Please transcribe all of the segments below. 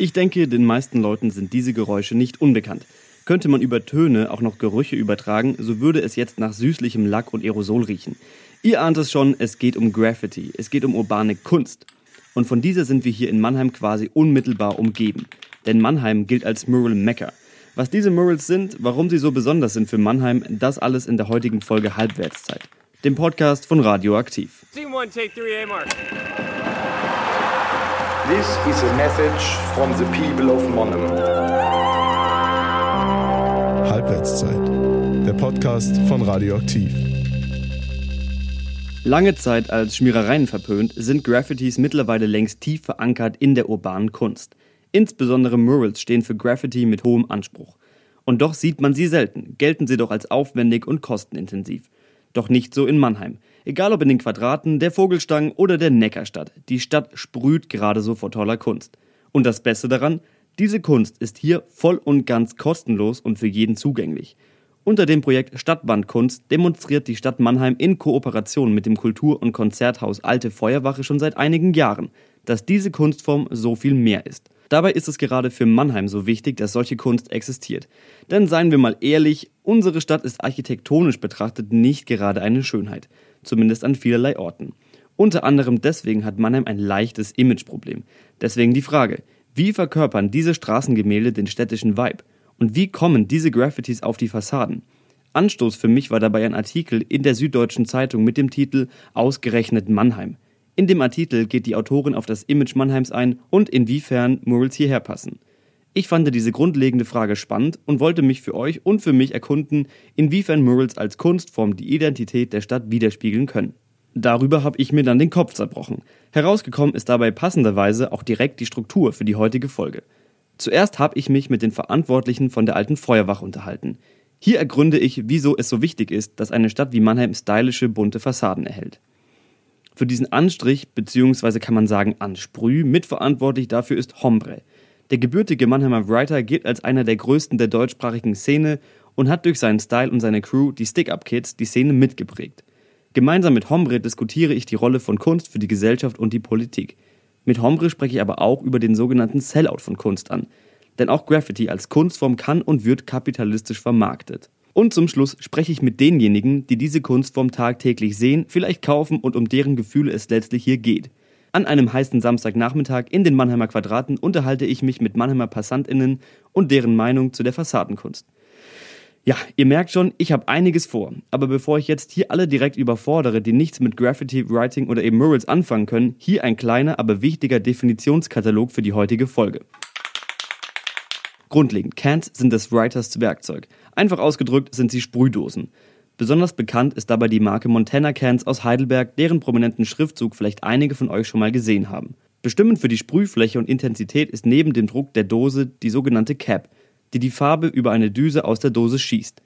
Ich denke, den meisten Leuten sind diese Geräusche nicht unbekannt. Könnte man über Töne auch noch Gerüche übertragen, so würde es jetzt nach süßlichem Lack und Aerosol riechen. Ihr ahnt es schon, es geht um Graffiti, es geht um urbane Kunst. Und von dieser sind wir hier in Mannheim quasi unmittelbar umgeben. Denn Mannheim gilt als Mural Mecca. Was diese Murals sind, warum sie so besonders sind für Mannheim, das alles in der heutigen Folge Halbwertszeit, dem Podcast von Radioaktiv. Scene one, take three, A mark. This is a message from the people of Monnem. Halbwertszeit, der Podcast von Radioaktiv. Lange Zeit als Schmierereien verpönt, sind Graffitis mittlerweile längst tief verankert in der urbanen Kunst. Insbesondere Murals stehen für Graffiti mit hohem Anspruch. Und doch sieht man sie selten, gelten sie doch als aufwendig und kostenintensiv. Doch nicht so in Mannheim. Egal ob in den Quadraten, der Vogelstangen oder der Neckarstadt, die Stadt sprüht gerade so vor toller Kunst. Und das Beste daran, diese Kunst ist hier voll und ganz kostenlos und für jeden zugänglich. Unter dem Projekt Stadtbandkunst demonstriert die Stadt Mannheim in Kooperation mit dem Kultur- und Konzerthaus Alte Feuerwache schon seit einigen Jahren, dass diese Kunstform so viel mehr ist. Dabei ist es gerade für Mannheim so wichtig, dass solche Kunst existiert. Denn seien wir mal ehrlich, unsere Stadt ist architektonisch betrachtet nicht gerade eine Schönheit. Zumindest an vielerlei Orten. Unter anderem deswegen hat Mannheim ein leichtes Imageproblem. Deswegen die Frage, wie verkörpern diese Straßengemälde den städtischen Vibe? Und wie kommen diese Graffitis auf die Fassaden? Anstoß für mich war dabei ein Artikel in der Süddeutschen Zeitung mit dem Titel Ausgerechnet Mannheim. In dem Artikel geht die Autorin auf das Image Mannheims ein und inwiefern Murals hierher passen. Ich fand diese grundlegende Frage spannend und wollte mich für euch und für mich erkunden, inwiefern Murals als Kunstform die Identität der Stadt widerspiegeln können. Darüber habe ich mir dann den Kopf zerbrochen. Herausgekommen ist dabei passenderweise auch direkt die Struktur für die heutige Folge. Zuerst habe ich mich mit den Verantwortlichen von der alten Feuerwache unterhalten. Hier ergründe ich, wieso es so wichtig ist, dass eine Stadt wie Mannheim stylische, bunte Fassaden erhält. Für diesen Anstrich, beziehungsweise kann man sagen Ansprüh, mitverantwortlich dafür ist Hombre. Der gebürtige Mannheimer Writer gilt als einer der größten der deutschsprachigen Szene und hat durch seinen Style und seine Crew, die Stick-Up-Kids, die Szene mitgeprägt. Gemeinsam mit Hombre diskutiere ich die Rolle von Kunst für die Gesellschaft und die Politik. Mit Hombre spreche ich aber auch über den sogenannten Sellout von Kunst an. Denn auch Graffiti als Kunstform kann und wird kapitalistisch vermarktet. Und zum Schluss spreche ich mit denjenigen, die diese Kunstform tagtäglich sehen, vielleicht kaufen und um deren Gefühle es letztlich hier geht. An einem heißen Samstagnachmittag in den Mannheimer Quadraten unterhalte ich mich mit Mannheimer PassantInnen und deren Meinung zu der Fassadenkunst. Ja, ihr merkt schon, ich habe einiges vor. Aber bevor ich jetzt hier alle direkt überfordere, die nichts mit Graffiti, Writing oder eben Murals anfangen können, hier ein kleiner, aber wichtiger Definitionskatalog für die heutige Folge. Grundlegend, Cans sind des Writers Werkzeug. Einfach ausgedrückt sind sie Sprühdosen. Besonders bekannt ist dabei die Marke Montana Cans aus Heidelberg, deren prominenten Schriftzug vielleicht einige von euch schon mal gesehen haben. Bestimmend für die Sprühfläche und Intensität ist neben dem Druck der Dose die sogenannte Cap, die die Farbe über eine Düse aus der Dose schießt.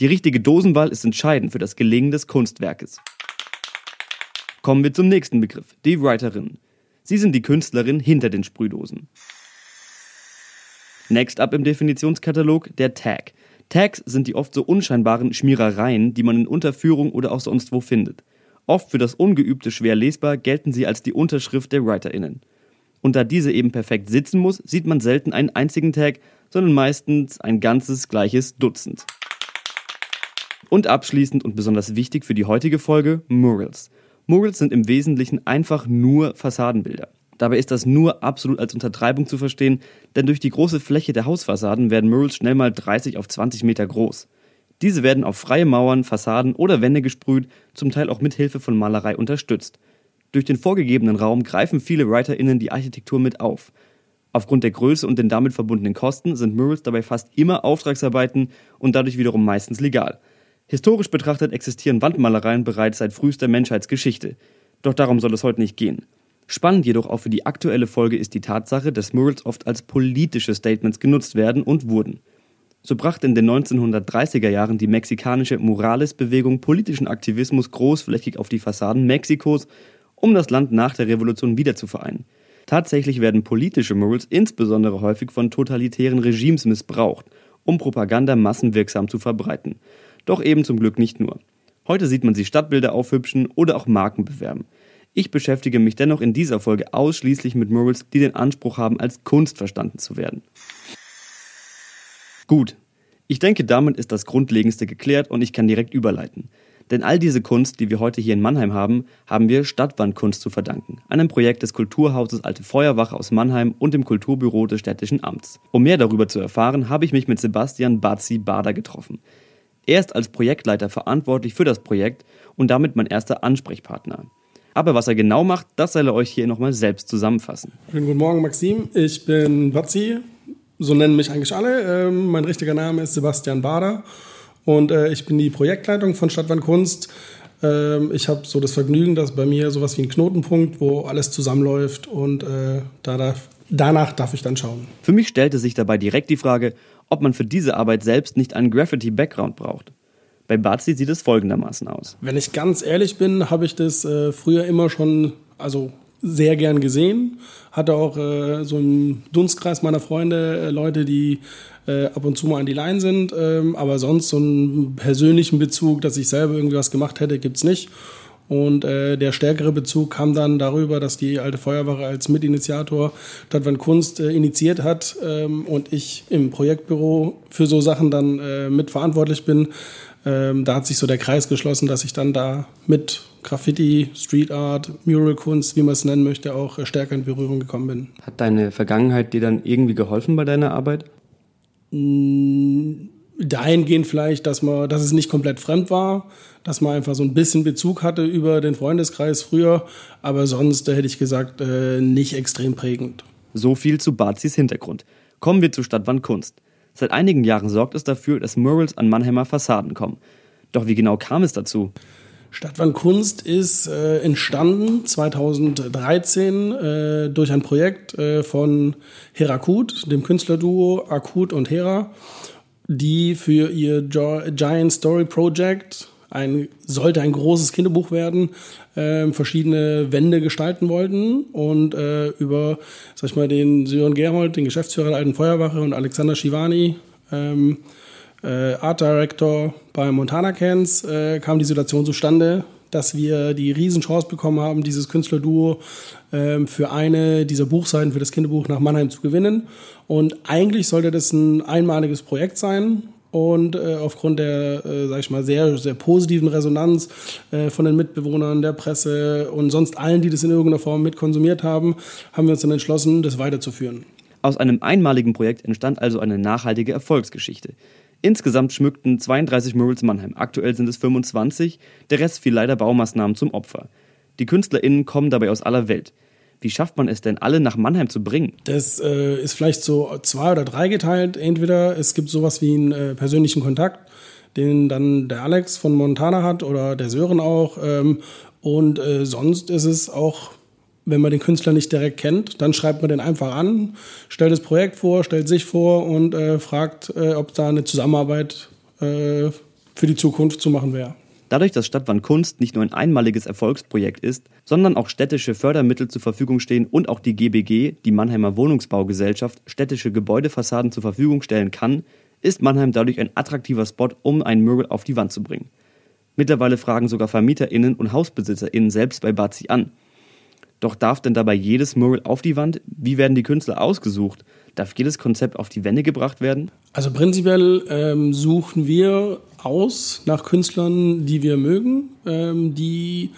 Die richtige Dosenwahl ist entscheidend für das Gelingen des Kunstwerkes. Kommen wir zum nächsten Begriff, die Writerinnen. Sie sind die Künstlerin hinter den Sprühdosen. Next up im Definitionskatalog der Tag. Tags sind die oft so unscheinbaren Schmierereien, die man in Unterführung oder auch sonst wo findet. Oft für das Ungeübte schwer lesbar gelten sie als die Unterschrift der WriterInnen. Und da diese eben perfekt sitzen muss, sieht man selten einen einzigen Tag, sondern meistens ein ganzes gleiches Dutzend. Und abschließend und besonders wichtig für die heutige Folge, Murals. Murals sind im Wesentlichen einfach nur Fassadenbilder. Dabei ist das nur absolut als Untertreibung zu verstehen, denn durch die große Fläche der Hausfassaden werden Murals schnell mal 30 auf 20 Meter groß. Diese werden auf freie Mauern, Fassaden oder Wände gesprüht, zum Teil auch mit Hilfe von Malerei unterstützt. Durch den vorgegebenen Raum greifen viele WriterInnen die Architektur mit auf. Aufgrund der Größe und den damit verbundenen Kosten sind Murals dabei fast immer Auftragsarbeiten und dadurch wiederum meistens legal. Historisch betrachtet existieren Wandmalereien bereits seit frühester Menschheitsgeschichte. Doch darum soll es heute nicht gehen. Spannend jedoch auch für die aktuelle Folge ist die Tatsache, dass Murals oft als politische Statements genutzt werden und wurden. So brachte in den 1930er Jahren die mexikanische Morales-Bewegung politischen Aktivismus großflächig auf die Fassaden Mexikos, um das Land nach der Revolution wieder zu vereinen. Tatsächlich werden politische Murals insbesondere häufig von totalitären Regimes missbraucht, um Propaganda massenwirksam zu verbreiten. Doch eben zum Glück nicht nur. Heute sieht man sie Stadtbilder aufhübschen oder auch Marken bewerben. Ich beschäftige mich dennoch in dieser Folge ausschließlich mit Murals, die den Anspruch haben, als Kunst verstanden zu werden. Gut, ich denke, damit ist das Grundlegendste geklärt und ich kann direkt überleiten. Denn all diese Kunst, die wir heute hier in Mannheim haben, haben wir Stadtwandkunst zu verdanken, einem Projekt des Kulturhauses Alte Feuerwache aus Mannheim und dem Kulturbüro des städtischen Amts. Um mehr darüber zu erfahren, habe ich mich mit Sebastian Bazi Bader getroffen. Er ist als Projektleiter verantwortlich für das Projekt und damit mein erster Ansprechpartner. Aber was er genau macht, das soll er euch hier nochmal selbst zusammenfassen. Schönen guten Morgen, Maxim. Ich bin Bazi, so nennen mich eigentlich alle. Ähm, mein richtiger Name ist Sebastian Bader und äh, ich bin die Projektleitung von Stadtwand Kunst. Ähm, ich habe so das Vergnügen, dass bei mir sowas wie ein Knotenpunkt, wo alles zusammenläuft und äh, da darf, danach darf ich dann schauen. Für mich stellte sich dabei direkt die Frage, ob man für diese Arbeit selbst nicht einen Graffiti-Background braucht. Bei Bazi sieht es folgendermaßen aus. Wenn ich ganz ehrlich bin, habe ich das äh, früher immer schon, also sehr gern gesehen. Hatte auch äh, so im Dunstkreis meiner Freunde äh, Leute, die äh, ab und zu mal an die Line sind. Ähm, aber sonst so einen persönlichen Bezug, dass ich selber irgendwie was gemacht hätte, gibt's nicht. Und äh, der stärkere Bezug kam dann darüber, dass die alte Feuerwache als Mitinitiator Stadtwand Kunst äh, initiiert hat ähm, und ich im Projektbüro für so Sachen dann äh, mitverantwortlich bin. Ähm, da hat sich so der Kreis geschlossen, dass ich dann da mit Graffiti, Street Art, Mural-Kunst, wie man es nennen möchte, auch stärker in Berührung gekommen bin. Hat deine Vergangenheit dir dann irgendwie geholfen bei deiner Arbeit? Dahingehend vielleicht, dass man, dass es nicht komplett fremd war, dass man einfach so ein bisschen Bezug hatte über den Freundeskreis früher, aber sonst hätte ich gesagt, äh, nicht extrem prägend. So viel zu Bazis Hintergrund. Kommen wir zu Stadtwand Kunst. Seit einigen Jahren sorgt es dafür, dass Murals an Mannheimer Fassaden kommen. Doch wie genau kam es dazu? Stadtwand Kunst ist äh, entstanden 2013 äh, durch ein Projekt äh, von Herakut, dem Künstlerduo Akut und Hera, die für ihr Giant Story Project ein, sollte ein großes Kinderbuch werden, äh, verschiedene Wände gestalten wollten und äh, über, sag ich mal, den Sören Gerold, den Geschäftsführer der Alten Feuerwache und Alexander Shivani, ähm, äh, Art Director bei Montana Cans, äh, kam die Situation zustande, dass wir die Riesenchance bekommen haben, dieses Künstlerduo ähm, für eine dieser Buchseiten für das Kinderbuch nach Mannheim zu gewinnen. Und eigentlich sollte das ein einmaliges Projekt sein. Und äh, aufgrund der, äh, sag ich mal, sehr, sehr positiven Resonanz äh, von den Mitbewohnern, der Presse und sonst allen, die das in irgendeiner Form mitkonsumiert haben, haben wir uns dann entschlossen, das weiterzuführen. Aus einem einmaligen Projekt entstand also eine nachhaltige Erfolgsgeschichte. Insgesamt schmückten 32 Murals Mannheim, aktuell sind es 25, der Rest fiel leider Baumaßnahmen zum Opfer. Die KünstlerInnen kommen dabei aus aller Welt. Wie schafft man es denn, alle nach Mannheim zu bringen? Das äh, ist vielleicht so zwei oder drei geteilt. Entweder es gibt sowas wie einen äh, persönlichen Kontakt, den dann der Alex von Montana hat oder der Sören auch. Ähm, und äh, sonst ist es auch wenn man den Künstler nicht direkt kennt, dann schreibt man den einfach an, stellt das Projekt vor, stellt sich vor und äh, fragt, äh, ob da eine Zusammenarbeit äh, für die Zukunft zu machen wäre. Dadurch, dass Stadtwand Kunst nicht nur ein einmaliges Erfolgsprojekt ist, sondern auch städtische Fördermittel zur Verfügung stehen und auch die GBG, die Mannheimer Wohnungsbaugesellschaft, städtische Gebäudefassaden zur Verfügung stellen kann, ist Mannheim dadurch ein attraktiver Spot, um ein Mural auf die Wand zu bringen. Mittlerweile fragen sogar VermieterInnen und HausbesitzerInnen selbst bei Bazi an, doch darf denn dabei jedes Mural auf die Wand? Wie werden die Künstler ausgesucht? Darf jedes Konzept auf die Wände gebracht werden? Also prinzipiell ähm, suchen wir aus nach Künstlern, die wir mögen, ähm, die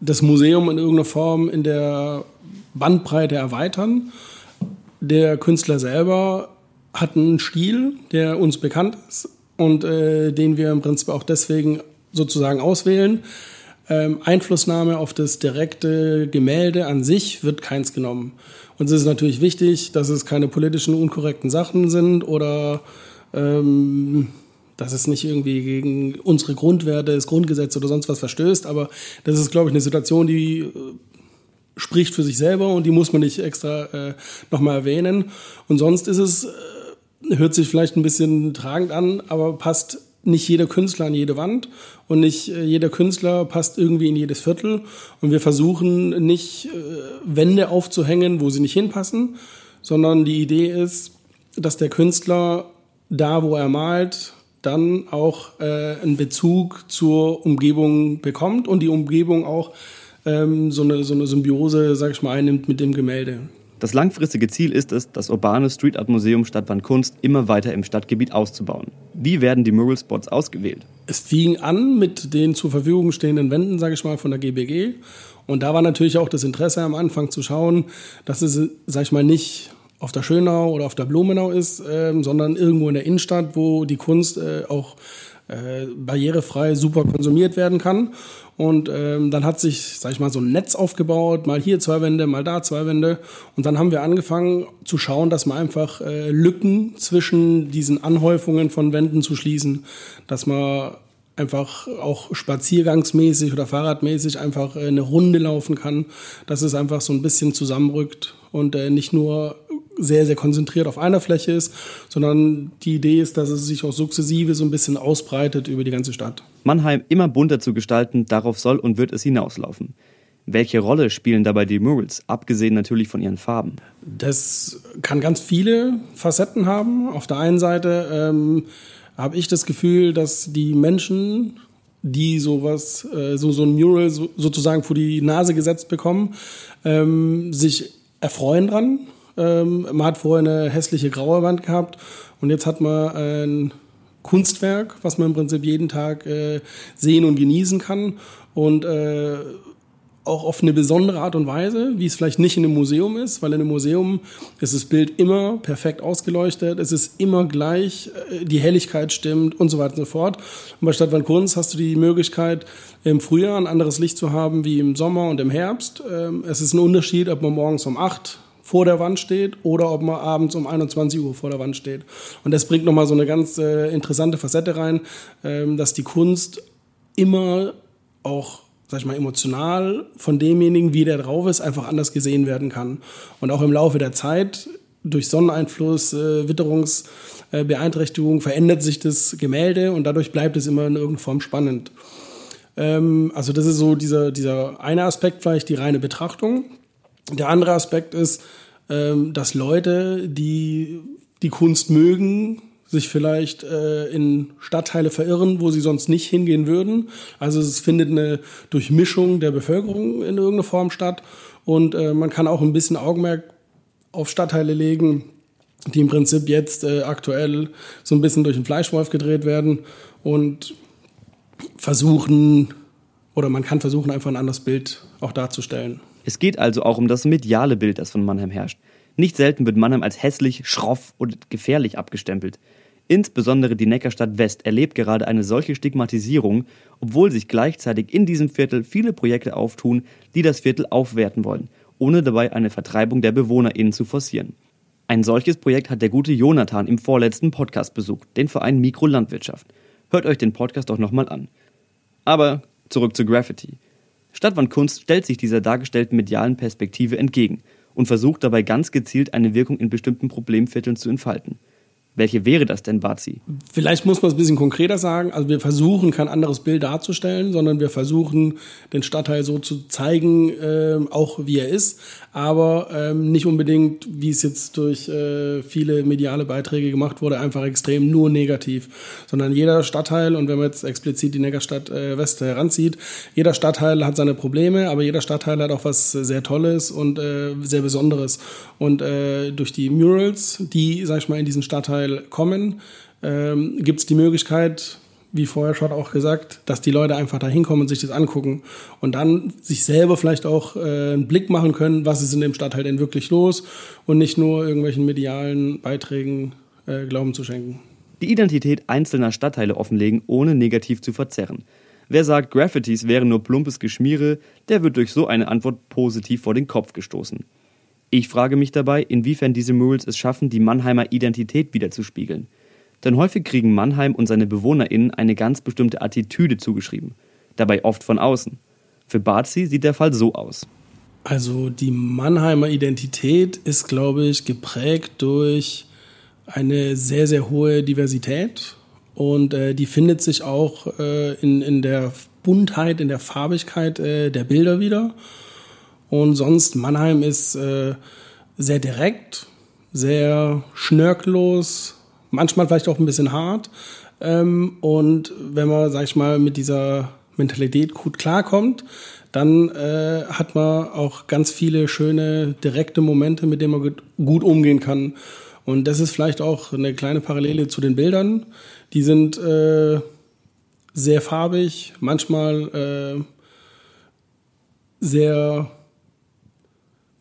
das Museum in irgendeiner Form in der Bandbreite erweitern. Der Künstler selber hat einen Stil, der uns bekannt ist und äh, den wir im Prinzip auch deswegen sozusagen auswählen. Ähm, Einflussnahme auf das direkte Gemälde an sich wird keins genommen. Uns ist natürlich wichtig, dass es keine politischen unkorrekten Sachen sind oder ähm, dass es nicht irgendwie gegen unsere Grundwerte, das Grundgesetz oder sonst was verstößt. Aber das ist, glaube ich, eine Situation, die äh, spricht für sich selber und die muss man nicht extra äh, nochmal erwähnen. Und sonst ist es, äh, hört sich vielleicht ein bisschen tragend an, aber passt nicht jeder Künstler an jede Wand und nicht äh, jeder Künstler passt irgendwie in jedes Viertel. Und wir versuchen nicht äh, Wände aufzuhängen, wo sie nicht hinpassen, sondern die Idee ist, dass der Künstler da, wo er malt, dann auch äh, einen Bezug zur Umgebung bekommt und die Umgebung auch ähm, so, eine, so eine Symbiose, sag ich mal, einnimmt mit dem Gemälde. Das langfristige Ziel ist es, das urbane Street Art Museum Stadtwand Kunst immer weiter im Stadtgebiet auszubauen. Wie werden die Mural Spots ausgewählt? Es fing an mit den zur Verfügung stehenden Wänden, sage ich mal, von der GBG. Und da war natürlich auch das Interesse am Anfang zu schauen, dass es, sag ich mal, nicht auf der Schönau oder auf der Blumenau ist, äh, sondern irgendwo in der Innenstadt, wo die Kunst äh, auch äh, barrierefrei super konsumiert werden kann. Und ähm, dann hat sich, sag ich mal, so ein Netz aufgebaut, mal hier zwei Wände, mal da zwei Wände. Und dann haben wir angefangen zu schauen, dass man einfach äh, Lücken zwischen diesen Anhäufungen von Wänden zu schließen, dass man einfach auch spaziergangsmäßig oder fahrradmäßig einfach äh, eine Runde laufen kann, dass es einfach so ein bisschen zusammenrückt und äh, nicht nur sehr, sehr konzentriert auf einer Fläche ist, sondern die Idee ist, dass es sich auch sukzessive so ein bisschen ausbreitet über die ganze Stadt. Mannheim immer bunter zu gestalten, darauf soll und wird es hinauslaufen. Welche Rolle spielen dabei die Murals, abgesehen natürlich von ihren Farben? Das kann ganz viele Facetten haben. Auf der einen Seite ähm, habe ich das Gefühl, dass die Menschen, die sowas, äh, so, so ein Mural so, sozusagen vor die Nase gesetzt bekommen, ähm, sich erfreuen dran. Ähm, man hat vorher eine hässliche graue Wand gehabt und jetzt hat man ein Kunstwerk, was man im Prinzip jeden Tag äh, sehen und genießen kann und äh, auch auf eine besondere Art und Weise, wie es vielleicht nicht in einem Museum ist, weil in einem Museum ist das Bild immer perfekt ausgeleuchtet, es ist immer gleich, äh, die Helligkeit stimmt und so weiter und so fort. Und bei Stadtwand Kunst hast du die Möglichkeit, im Frühjahr ein anderes Licht zu haben wie im Sommer und im Herbst. Ähm, es ist ein Unterschied, ob man morgens um acht vor der Wand steht oder ob man abends um 21 Uhr vor der Wand steht. Und das bringt nochmal so eine ganz äh, interessante Facette rein, ähm, dass die Kunst immer auch sag ich mal, emotional von demjenigen, wie der drauf ist, einfach anders gesehen werden kann. Und auch im Laufe der Zeit, durch Sonneneinfluss, äh, Witterungsbeeinträchtigung, äh, verändert sich das Gemälde und dadurch bleibt es immer in irgendeiner Form spannend. Ähm, also das ist so dieser, dieser eine Aspekt, vielleicht die reine Betrachtung. Der andere Aspekt ist, ähm, dass Leute, die die Kunst mögen, sich vielleicht äh, in Stadtteile verirren, wo sie sonst nicht hingehen würden. Also es findet eine Durchmischung der Bevölkerung in irgendeiner Form statt und äh, man kann auch ein bisschen Augenmerk auf Stadtteile legen, die im Prinzip jetzt äh, aktuell so ein bisschen durch den Fleischwolf gedreht werden und versuchen oder man kann versuchen einfach ein anderes Bild auch darzustellen. Es geht also auch um das mediale Bild, das von Mannheim herrscht. Nicht selten wird Mannheim als hässlich, schroff und gefährlich abgestempelt. Insbesondere die Neckarstadt West erlebt gerade eine solche Stigmatisierung, obwohl sich gleichzeitig in diesem Viertel viele Projekte auftun, die das Viertel aufwerten wollen, ohne dabei eine Vertreibung der BewohnerInnen zu forcieren. Ein solches Projekt hat der gute Jonathan im vorletzten Podcast besucht, den Verein Mikrolandwirtschaft. Hört euch den Podcast doch nochmal an. Aber zurück zu Graffiti. Stadtwandkunst stellt sich dieser dargestellten medialen Perspektive entgegen und versucht dabei ganz gezielt eine Wirkung in bestimmten Problemvierteln zu entfalten. Welche wäre das denn, Bazi? Vielleicht muss man es ein bisschen konkreter sagen. Also wir versuchen kein anderes Bild darzustellen, sondern wir versuchen den Stadtteil so zu zeigen, äh, auch wie er ist, aber ähm, nicht unbedingt, wie es jetzt durch äh, viele mediale Beiträge gemacht wurde, einfach extrem nur negativ, sondern jeder Stadtteil und wenn man jetzt explizit die Neckarstadt äh, West heranzieht, jeder Stadtteil hat seine Probleme, aber jeder Stadtteil hat auch was sehr Tolles und äh, sehr Besonderes und äh, durch die Murals, die, sag ich mal, in diesen Stadtteil Stadtteil kommen, ähm, gibt es die Möglichkeit, wie vorher schon auch gesagt, dass die Leute einfach da hinkommen und sich das angucken und dann sich selber vielleicht auch äh, einen Blick machen können, was ist in dem Stadtteil denn wirklich los und nicht nur irgendwelchen medialen Beiträgen äh, Glauben zu schenken. Die Identität einzelner Stadtteile offenlegen, ohne negativ zu verzerren. Wer sagt, Graffitis wären nur plumpes Geschmiere, der wird durch so eine Antwort positiv vor den Kopf gestoßen. Ich frage mich dabei, inwiefern diese Murals es schaffen, die Mannheimer Identität wiederzuspiegeln. Denn häufig kriegen Mannheim und seine BewohnerInnen eine ganz bestimmte Attitüde zugeschrieben. Dabei oft von außen. Für Barzi sieht der Fall so aus. Also die Mannheimer Identität ist, glaube ich, geprägt durch eine sehr, sehr hohe Diversität. Und äh, die findet sich auch äh, in, in der Buntheit, in der Farbigkeit äh, der Bilder wieder. Und sonst, Mannheim ist äh, sehr direkt, sehr schnörkellos, manchmal vielleicht auch ein bisschen hart. Ähm, und wenn man, sag ich mal, mit dieser Mentalität gut klarkommt, dann äh, hat man auch ganz viele schöne, direkte Momente, mit denen man gut umgehen kann. Und das ist vielleicht auch eine kleine Parallele zu den Bildern. Die sind äh, sehr farbig, manchmal äh, sehr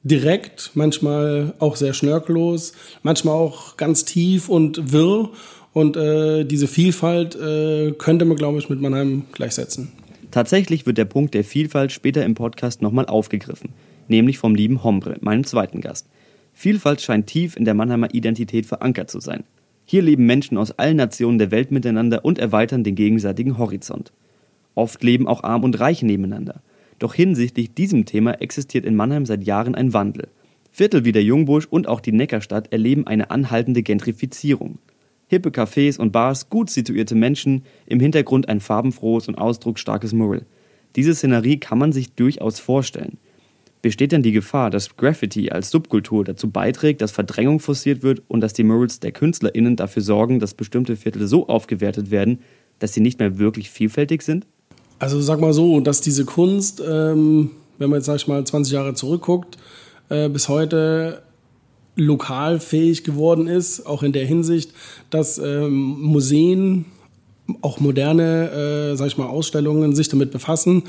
direkt, manchmal auch sehr schnörkellos, manchmal auch ganz tief und wirr. Und äh, diese Vielfalt äh, könnte man, glaube ich, mit Mannheim gleichsetzen. Tatsächlich wird der Punkt der Vielfalt später im Podcast nochmal aufgegriffen, nämlich vom lieben Hombre, meinem zweiten Gast. Vielfalt scheint tief in der Mannheimer Identität verankert zu sein. Hier leben Menschen aus allen Nationen der Welt miteinander und erweitern den gegenseitigen Horizont. Oft leben auch Arm und Reich nebeneinander. Doch hinsichtlich diesem Thema existiert in Mannheim seit Jahren ein Wandel. Viertel wie der Jungbusch und auch die Neckarstadt erleben eine anhaltende Gentrifizierung. Hippe Cafés und Bars, gut situierte Menschen, im Hintergrund ein farbenfrohes und ausdrucksstarkes Mural. Diese Szenerie kann man sich durchaus vorstellen. Besteht denn die Gefahr, dass Graffiti als Subkultur dazu beiträgt, dass Verdrängung forciert wird und dass die Murals der KünstlerInnen dafür sorgen, dass bestimmte Viertel so aufgewertet werden, dass sie nicht mehr wirklich vielfältig sind? Also sag mal so, dass diese Kunst, ähm, wenn man jetzt sag ich mal 20 Jahre zurückguckt, äh, bis heute lokal fähig geworden ist, auch in der Hinsicht, dass ähm, Museen, auch moderne, äh, sag ich mal, Ausstellungen sich damit befassen,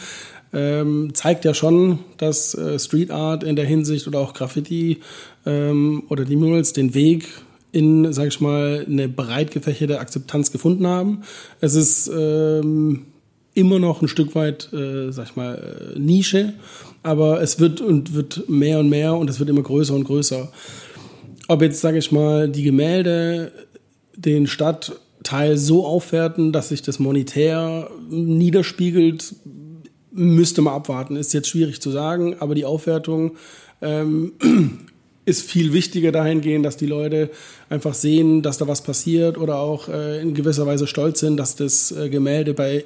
ähm, zeigt ja schon, dass äh, Street Art in der Hinsicht oder auch Graffiti ähm, oder die Murals den Weg in, sag ich mal, eine breit gefächerte Akzeptanz gefunden haben. Es ist ähm, immer noch ein Stück weit, äh, sag ich mal, äh, Nische, aber es wird und wird mehr und mehr und es wird immer größer und größer. Ob jetzt, sage ich mal, die Gemälde den Stadtteil so aufwerten, dass sich das monetär niederspiegelt, müsste man abwarten. Ist jetzt schwierig zu sagen, aber die Aufwertung ähm, ist viel wichtiger dahingehend, dass die Leute einfach sehen, dass da was passiert oder auch äh, in gewisser Weise stolz sind, dass das äh, Gemälde bei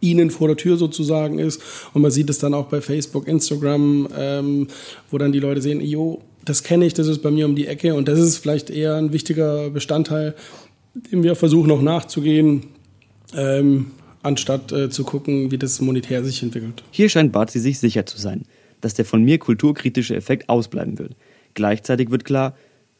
ihnen vor der Tür sozusagen ist. Und man sieht es dann auch bei Facebook, Instagram, ähm, wo dann die Leute sehen, jo, das kenne ich, das ist bei mir um die Ecke. Und das ist vielleicht eher ein wichtiger Bestandteil, dem wir versuchen noch nachzugehen, ähm, anstatt äh, zu gucken, wie das monetär sich entwickelt. Hier scheint Barzi sich sicher zu sein, dass der von mir kulturkritische Effekt ausbleiben wird. Gleichzeitig wird klar,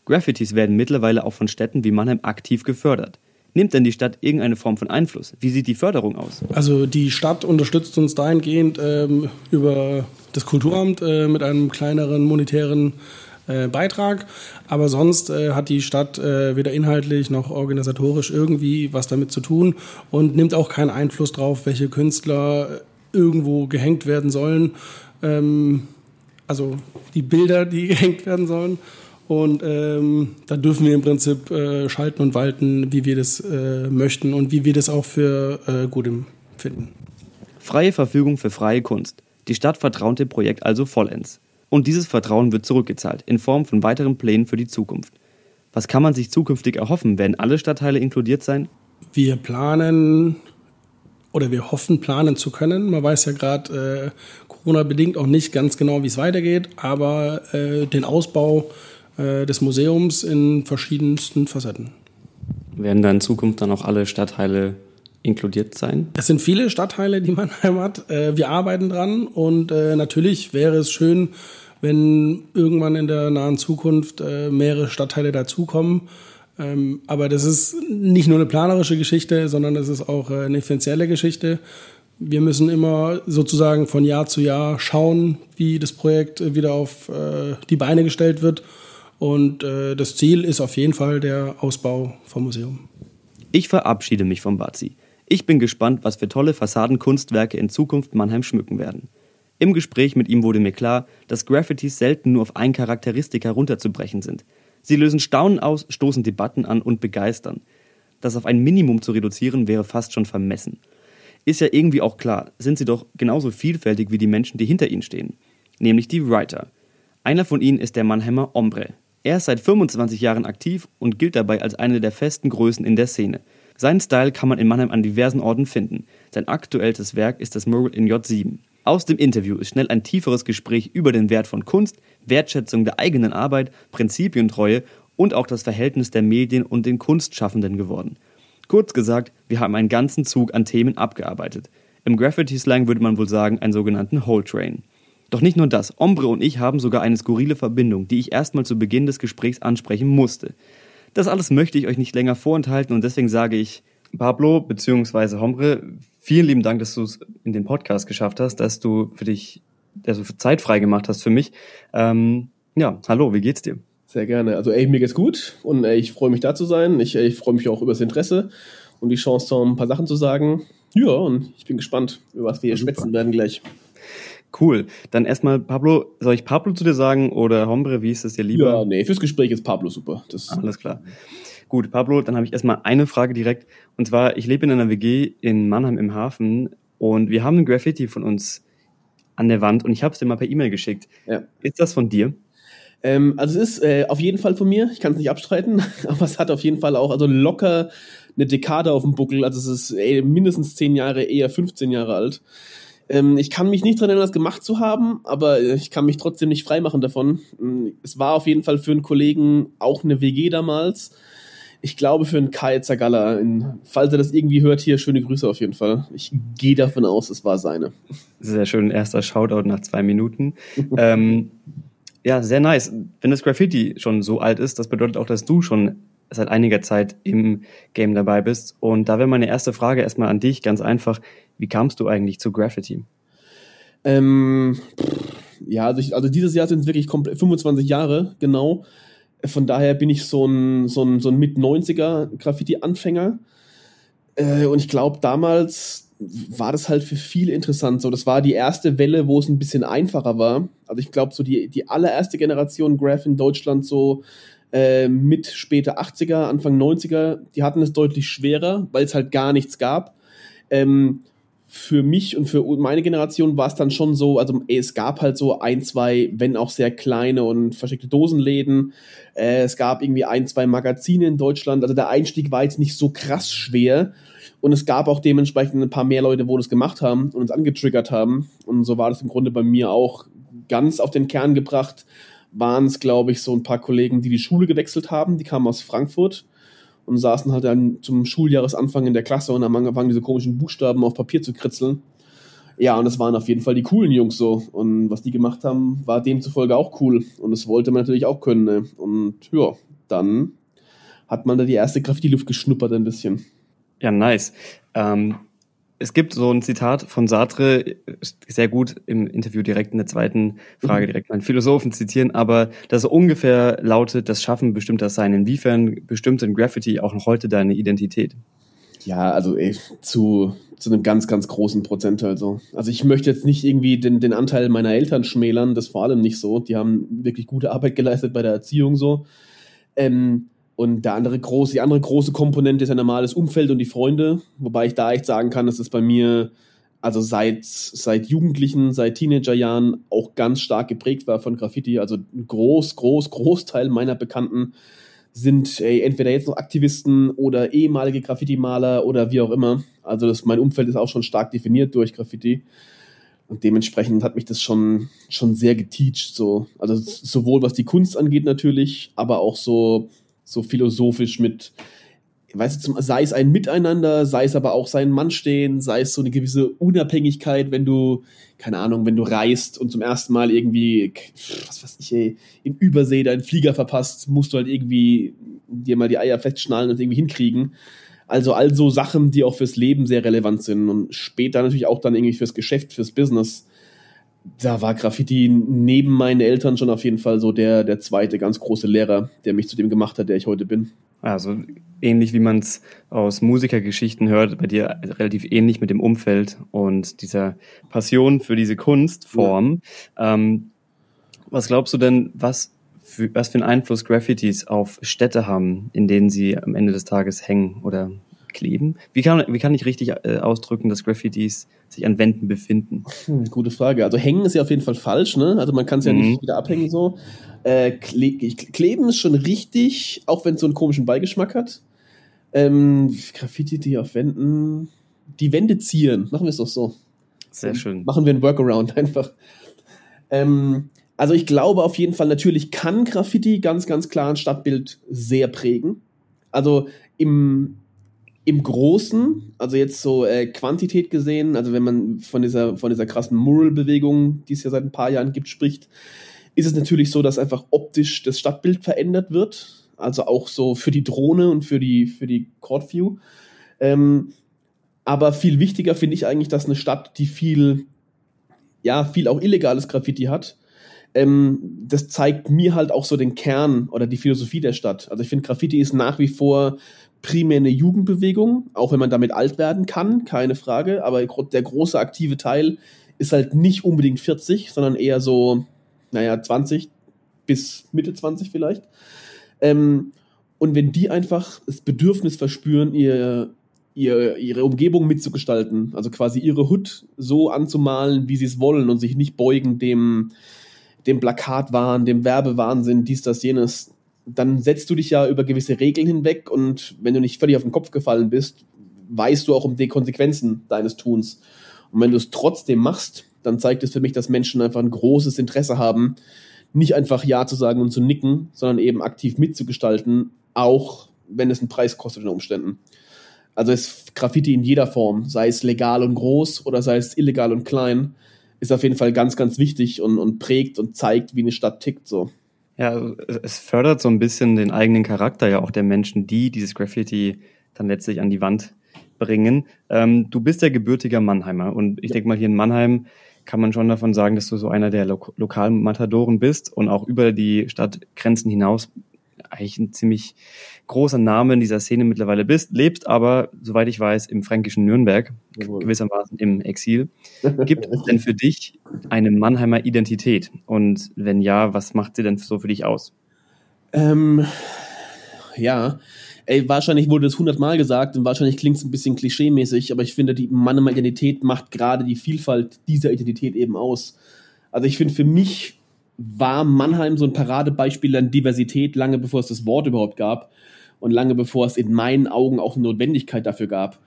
Graffitis werden mittlerweile auch von Städten wie Mannheim aktiv gefördert. Nimmt denn die Stadt irgendeine Form von Einfluss? Wie sieht die Förderung aus? Also die Stadt unterstützt uns dahingehend ähm, über das Kulturamt äh, mit einem kleineren monetären äh, Beitrag. Aber sonst äh, hat die Stadt äh, weder inhaltlich noch organisatorisch irgendwie was damit zu tun und nimmt auch keinen Einfluss drauf, welche Künstler irgendwo gehängt werden sollen. Ähm, also die Bilder, die gehängt werden sollen. Und ähm, da dürfen wir im Prinzip äh, schalten und walten, wie wir das äh, möchten und wie wir das auch für äh, gut empfinden. Freie Verfügung für freie Kunst. Die Stadt vertraut dem Projekt also vollends. Und dieses Vertrauen wird zurückgezahlt in Form von weiteren Plänen für die Zukunft. Was kann man sich zukünftig erhoffen? Werden alle Stadtteile inkludiert sein? Wir planen oder wir hoffen planen zu können. Man weiß ja gerade äh, Corona-bedingt auch nicht ganz genau, wie es weitergeht, aber äh, den Ausbau äh, des Museums in verschiedensten Facetten. Werden da in Zukunft dann auch alle Stadtteile inkludiert sein? Es sind viele Stadtteile, die Mannheim hat. Äh, wir arbeiten dran und äh, natürlich wäre es schön, wenn irgendwann in der nahen Zukunft mehrere Stadtteile dazukommen. Ähm, aber das ist nicht nur eine planerische Geschichte, sondern es ist auch eine finanzielle Geschichte. Wir müssen immer sozusagen von Jahr zu Jahr schauen, wie das Projekt wieder auf die Beine gestellt wird und äh, das Ziel ist auf jeden Fall der Ausbau vom Museum. Ich verabschiede mich vom Bazi. Ich bin gespannt, was für tolle Fassadenkunstwerke in Zukunft Mannheim schmücken werden. Im Gespräch mit ihm wurde mir klar, dass Graffitis selten nur auf ein Charakteristik herunterzubrechen sind. Sie lösen Staunen aus, stoßen Debatten an und begeistern. Das auf ein Minimum zu reduzieren wäre fast schon vermessen. Ist ja irgendwie auch klar, sind sie doch genauso vielfältig wie die Menschen, die hinter ihnen stehen. Nämlich die Writer. Einer von ihnen ist der Mannheimer Ombre, er ist seit 25 Jahren aktiv und gilt dabei als eine der festen Größen in der Szene. Seinen Style kann man in Mannheim an diversen Orten finden. Sein aktuellstes Werk ist das Mural in J7. Aus dem Interview ist schnell ein tieferes Gespräch über den Wert von Kunst, Wertschätzung der eigenen Arbeit, Prinzipientreue und auch das Verhältnis der Medien und den Kunstschaffenden geworden. Kurz gesagt, wir haben einen ganzen Zug an Themen abgearbeitet. Im Graffiti-Slang würde man wohl sagen, einen sogenannten Hole Train. Doch nicht nur das, Ombre und ich haben sogar eine skurrile Verbindung, die ich erstmal zu Beginn des Gesprächs ansprechen musste. Das alles möchte ich euch nicht länger vorenthalten und deswegen sage ich, Pablo bzw. Hombre, vielen lieben Dank, dass du es in den Podcast geschafft hast, dass du für dich, du Zeit frei gemacht hast für mich. Ähm, ja, hallo, wie geht's dir? Sehr gerne. Also ey, mir geht's gut und ey, ich freue mich da zu sein. Ich, ich freue mich auch über das Interesse und die Chance, um ein paar Sachen zu sagen. Ja, und ich bin gespannt, über was wir hier Super. schwätzen werden gleich. Cool. Dann erstmal Pablo, soll ich Pablo zu dir sagen oder Hombre, wie ist es dir lieber? Ja, nee, fürs Gespräch ist Pablo super. Das Alles klar. Gut, Pablo, dann habe ich erstmal eine Frage direkt. Und zwar, ich lebe in einer WG in Mannheim im Hafen und wir haben ein Graffiti von uns an der Wand und ich habe es dir mal per E-Mail geschickt. Ja. Ist das von dir? Ähm, also es ist äh, auf jeden Fall von mir, ich kann es nicht abstreiten, aber es hat auf jeden Fall auch, also locker eine Dekade auf dem Buckel, also es ist ey, mindestens 10 Jahre, eher 15 Jahre alt. Ähm, ich kann mich nicht daran erinnern, das gemacht zu haben, aber ich kann mich trotzdem nicht freimachen davon. Ähm, es war auf jeden Fall für einen Kollegen auch eine WG damals. Ich glaube für einen Kai Zagalla. falls er das irgendwie hört, hier schöne Grüße auf jeden Fall. Ich gehe davon aus, es war seine. Sehr schön, erster Shoutout nach zwei Minuten. ähm, ja, sehr nice. Wenn das Graffiti schon so alt ist, das bedeutet auch, dass du schon seit einiger Zeit im Game dabei bist. Und da wäre meine erste Frage erstmal an dich, ganz einfach. Wie kamst du eigentlich zu Graffiti? Ähm, ja, also, ich, also dieses Jahr sind es wirklich 25 Jahre, genau. Von daher bin ich so ein, so ein, so ein Mit-90er Graffiti-Anfänger. Äh, und ich glaube, damals war das halt für viele interessant. So, das war die erste Welle, wo es ein bisschen einfacher war. Also ich glaube, so die, die allererste Generation Graph in Deutschland, so äh, mit später 80er, Anfang 90er, die hatten es deutlich schwerer, weil es halt gar nichts gab. Ähm, für mich und für meine Generation war es dann schon so, also es gab halt so ein, zwei, wenn auch sehr kleine und versteckte Dosenläden. Äh, es gab irgendwie ein, zwei Magazine in Deutschland. Also der Einstieg war jetzt nicht so krass schwer. Und es gab auch dementsprechend ein paar mehr Leute, wo das gemacht haben und uns angetriggert haben. Und so war das im Grunde bei mir auch ganz auf den Kern gebracht. Waren es, glaube ich, so ein paar Kollegen, die die Schule gewechselt haben. Die kamen aus Frankfurt und saßen halt dann zum Schuljahresanfang in der Klasse und haben angefangen, diese komischen Buchstaben auf Papier zu kritzeln. Ja, und das waren auf jeden Fall die coolen Jungs so. Und was die gemacht haben, war demzufolge auch cool. Und das wollte man natürlich auch können. Ne? Und ja, dann hat man da die erste Graffiti-Luft geschnuppert ein bisschen. Ja, nice. Ähm, es gibt so ein Zitat von Sartre, sehr gut im Interview direkt in der zweiten Frage mhm. direkt einen Philosophen zitieren, aber das ungefähr lautet, das Schaffen bestimmt das Sein. Inwiefern bestimmt denn Graffiti auch noch heute deine Identität? Ja, also ey, zu, zu einem ganz, ganz großen Prozentteil so. Also ich möchte jetzt nicht irgendwie den, den Anteil meiner Eltern schmälern, das vor allem nicht so. Die haben wirklich gute Arbeit geleistet bei der Erziehung so. Ähm, und der andere große, die andere große Komponente ist ein normales Umfeld und die Freunde, wobei ich da echt sagen kann, dass es bei mir also seit, seit Jugendlichen, seit Teenagerjahren auch ganz stark geprägt war von Graffiti. Also ein groß, groß, Großteil meiner Bekannten sind ey, entweder jetzt noch Aktivisten oder ehemalige Graffiti-Maler oder wie auch immer. Also das, mein Umfeld ist auch schon stark definiert durch Graffiti. Und dementsprechend hat mich das schon, schon sehr geteacht. So. Also sowohl was die Kunst angeht natürlich, aber auch so so philosophisch mit, weißt du, sei es ein Miteinander, sei es aber auch sein Mann stehen, sei es so eine gewisse Unabhängigkeit, wenn du, keine Ahnung, wenn du reist und zum ersten Mal irgendwie, was weiß ich, ey, in Übersee deinen Flieger verpasst, musst du halt irgendwie dir mal die Eier festschnallen und irgendwie hinkriegen. Also all so Sachen, die auch fürs Leben sehr relevant sind und später natürlich auch dann irgendwie fürs Geschäft, fürs Business da war Graffiti neben meinen Eltern schon auf jeden Fall so der, der zweite ganz große Lehrer, der mich zu dem gemacht hat, der ich heute bin. Also ähnlich wie man es aus Musikergeschichten hört, bei dir relativ ähnlich mit dem Umfeld und dieser Passion für diese Kunstform. Ja. Ähm, was glaubst du denn, was für, was für einen Einfluss Graffitis auf Städte haben, in denen sie am Ende des Tages hängen oder kleben? Wie kann, wie kann ich richtig äh, ausdrücken, dass Graffitis sich an Wänden befinden? Hm, gute Frage. Also hängen ist ja auf jeden Fall falsch, ne? Also man kann es ja mhm. nicht wieder abhängen so. Äh, kle kleben ist schon richtig, auch wenn es so einen komischen Beigeschmack hat. Ähm, Graffiti, die auf Wänden. Die Wände zieren. Machen wir es doch so. Sehr schön. Machen wir einen Workaround einfach. Ähm, also ich glaube auf jeden Fall, natürlich kann Graffiti ganz, ganz klar ein Stadtbild sehr prägen. Also im, im Großen, also jetzt so äh, Quantität gesehen, also wenn man von dieser, von dieser krassen Mural-Bewegung, die es ja seit ein paar Jahren gibt, spricht, ist es natürlich so, dass einfach optisch das Stadtbild verändert wird. Also auch so für die Drohne und für die, für die Court View. Ähm, aber viel wichtiger finde ich eigentlich, dass eine Stadt, die viel, ja, viel auch illegales Graffiti hat, ähm, das zeigt mir halt auch so den Kern oder die Philosophie der Stadt. Also ich finde, Graffiti ist nach wie vor primär eine Jugendbewegung, auch wenn man damit alt werden kann, keine Frage. Aber der große aktive Teil ist halt nicht unbedingt 40, sondern eher so, naja, 20 bis Mitte 20 vielleicht. Ähm, und wenn die einfach das Bedürfnis verspüren, ihr, ihr, ihre Umgebung mitzugestalten, also quasi ihre Hut so anzumalen, wie sie es wollen und sich nicht beugen dem, dem Plakatwahn, dem Werbewahnsinn, dies, das, jenes, dann setzt du dich ja über gewisse Regeln hinweg und wenn du nicht völlig auf den Kopf gefallen bist, weißt du auch um die Konsequenzen deines Tuns. Und wenn du es trotzdem machst, dann zeigt es für mich, dass Menschen einfach ein großes Interesse haben, nicht einfach Ja zu sagen und zu nicken, sondern eben aktiv mitzugestalten, auch wenn es einen Preis kostet in Umständen. Also ist Graffiti in jeder Form, sei es legal und groß oder sei es illegal und klein, ist auf jeden Fall ganz, ganz wichtig und, und prägt und zeigt, wie eine Stadt tickt so. Ja, es fördert so ein bisschen den eigenen Charakter ja auch der Menschen, die dieses Graffiti dann letztlich an die Wand bringen. Ähm, du bist ja gebürtiger Mannheimer und ich ja. denke mal, hier in Mannheim kann man schon davon sagen, dass du so einer der Lo Lokalmatadoren bist und auch über die Stadtgrenzen hinaus eigentlich ein ziemlich großer Name in dieser Szene mittlerweile bist, lebst aber, soweit ich weiß, im fränkischen Nürnberg, Jawohl. gewissermaßen im Exil. Gibt es denn für dich eine Mannheimer Identität? Und wenn ja, was macht sie denn so für dich aus? Ähm, ja, ey, wahrscheinlich wurde das hundertmal gesagt und wahrscheinlich klingt es ein bisschen klischeemäßig, aber ich finde, die Mannheimer Identität macht gerade die Vielfalt dieser Identität eben aus. Also ich finde, für mich war Mannheim so ein Paradebeispiel an Diversität, lange bevor es das Wort überhaupt gab und lange bevor es in meinen Augen auch eine Notwendigkeit dafür gab.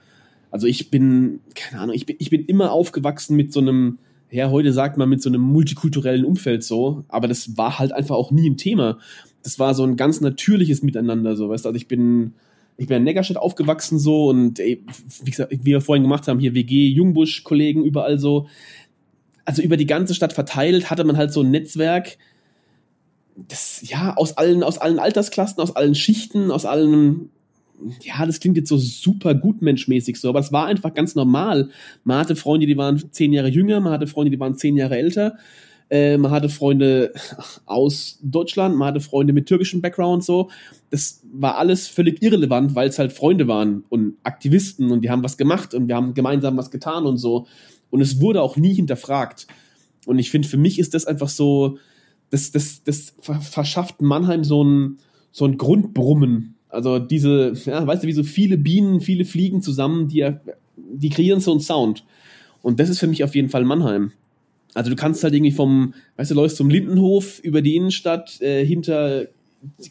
Also ich bin, keine Ahnung, ich bin, ich bin immer aufgewachsen mit so einem, ja, heute sagt man mit so einem multikulturellen Umfeld so, aber das war halt einfach auch nie ein Thema. Das war so ein ganz natürliches Miteinander, so, weißt du, also ich bin, ich bin in Neckarstadt aufgewachsen so und ey, wie gesagt, wie wir vorhin gemacht haben, hier WG, Jungbusch, Kollegen, überall so also über die ganze Stadt verteilt, hatte man halt so ein Netzwerk, das, ja, aus allen, aus allen Altersklassen, aus allen Schichten, aus allen, ja, das klingt jetzt so super gutmenschmäßig so, aber es war einfach ganz normal. Man hatte Freunde, die waren zehn Jahre jünger, man hatte Freunde, die waren zehn Jahre älter, äh, man hatte Freunde aus Deutschland, man hatte Freunde mit türkischem Background so. Das war alles völlig irrelevant, weil es halt Freunde waren und Aktivisten und die haben was gemacht und wir haben gemeinsam was getan und so. Und es wurde auch nie hinterfragt. Und ich finde, für mich ist das einfach so, das, das, das verschafft Mannheim so ein, so ein Grundbrummen. Also diese, ja, weißt du, wie so viele Bienen, viele Fliegen zusammen, die, die kreieren so einen Sound. Und das ist für mich auf jeden Fall Mannheim. Also du kannst halt irgendwie vom, weißt du, läufst zum Lindenhof über die Innenstadt, äh, hinter,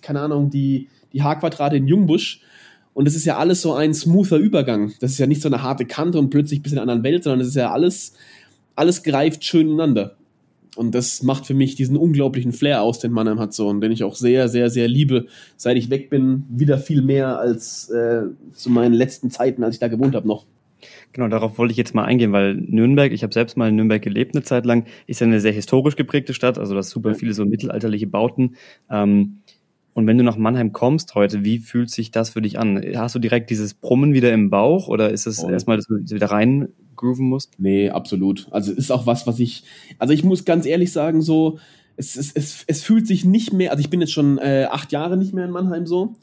keine Ahnung, die, die Haarquadrate in Jungbusch und es ist ja alles so ein smoother Übergang. Das ist ja nicht so eine harte Kante und plötzlich bis in einer anderen Welt, sondern es ist ja alles, alles greift schön ineinander. Und das macht für mich diesen unglaublichen Flair aus, den Mannheim hat so und den ich auch sehr, sehr, sehr liebe, seit ich weg bin, wieder viel mehr als äh, zu meinen letzten Zeiten, als ich da gewohnt habe noch. Genau, darauf wollte ich jetzt mal eingehen, weil Nürnberg, ich habe selbst mal in Nürnberg gelebt eine Zeit lang, ist ja eine sehr historisch geprägte Stadt, also das super viele so mittelalterliche Bauten. Ähm, und wenn du nach Mannheim kommst heute, wie fühlt sich das für dich an? Hast du direkt dieses Brummen wieder im Bauch oder ist es oh. erstmal, dass du wieder rein grooven musst? Nee, absolut. Also ist auch was, was ich, also ich muss ganz ehrlich sagen, so, es, es, es, es fühlt sich nicht mehr, also ich bin jetzt schon äh, acht Jahre nicht mehr in Mannheim so.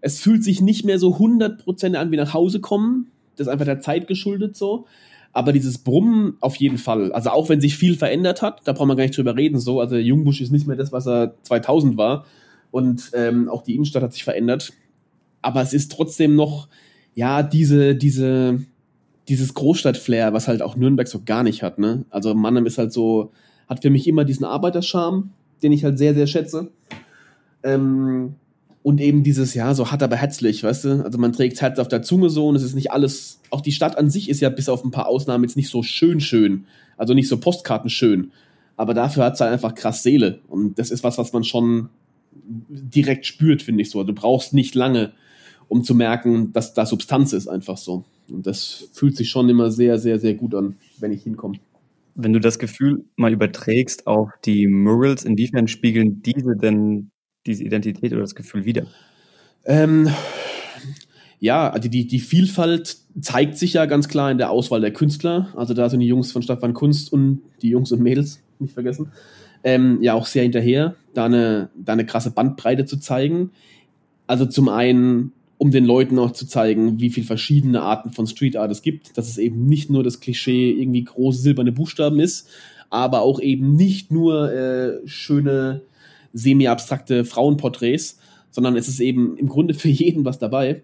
Es fühlt sich nicht mehr so 100% an wie nach Hause kommen. Das ist einfach der Zeit geschuldet so. Aber dieses Brummen auf jeden Fall. Also auch wenn sich viel verändert hat, da brauchen wir gar nicht drüber reden so. Also Jungbusch ist nicht mehr das, was er 2000 war und ähm, auch die Innenstadt hat sich verändert. Aber es ist trotzdem noch, ja, diese, diese, dieses Großstadt-Flair, was halt auch Nürnberg so gar nicht hat, ne? Also Mannheim ist halt so, hat für mich immer diesen Arbeiterscham, den ich halt sehr, sehr schätze. Ähm, und eben dieses, ja, so hart aber herzlich, weißt du? Also man trägt Herz auf der Zunge so und es ist nicht alles, auch die Stadt an sich ist ja bis auf ein paar Ausnahmen jetzt nicht so schön schön, also nicht so postkartenschön. Aber dafür hat es halt einfach krass Seele. Und das ist was, was man schon direkt spürt, finde ich so. Du brauchst nicht lange, um zu merken, dass da Substanz ist, einfach so. Und das fühlt sich schon immer sehr, sehr, sehr gut an, wenn ich hinkomme. Wenn du das Gefühl mal überträgst auf die Murals, inwiefern spiegeln diese denn diese Identität oder das Gefühl wieder? Ähm, ja, also die, die Vielfalt zeigt sich ja ganz klar in der Auswahl der Künstler. Also da sind die Jungs von Stadtbahn Kunst und die Jungs und Mädels, nicht vergessen, ähm, ja auch sehr hinterher, da eine, da eine krasse Bandbreite zu zeigen. Also zum einen, um den Leuten auch zu zeigen, wie viele verschiedene Arten von Street Art es gibt, dass es eben nicht nur das Klischee irgendwie große silberne Buchstaben ist, aber auch eben nicht nur äh, schöne semi-abstrakte Frauenporträts, sondern es ist eben im Grunde für jeden was dabei.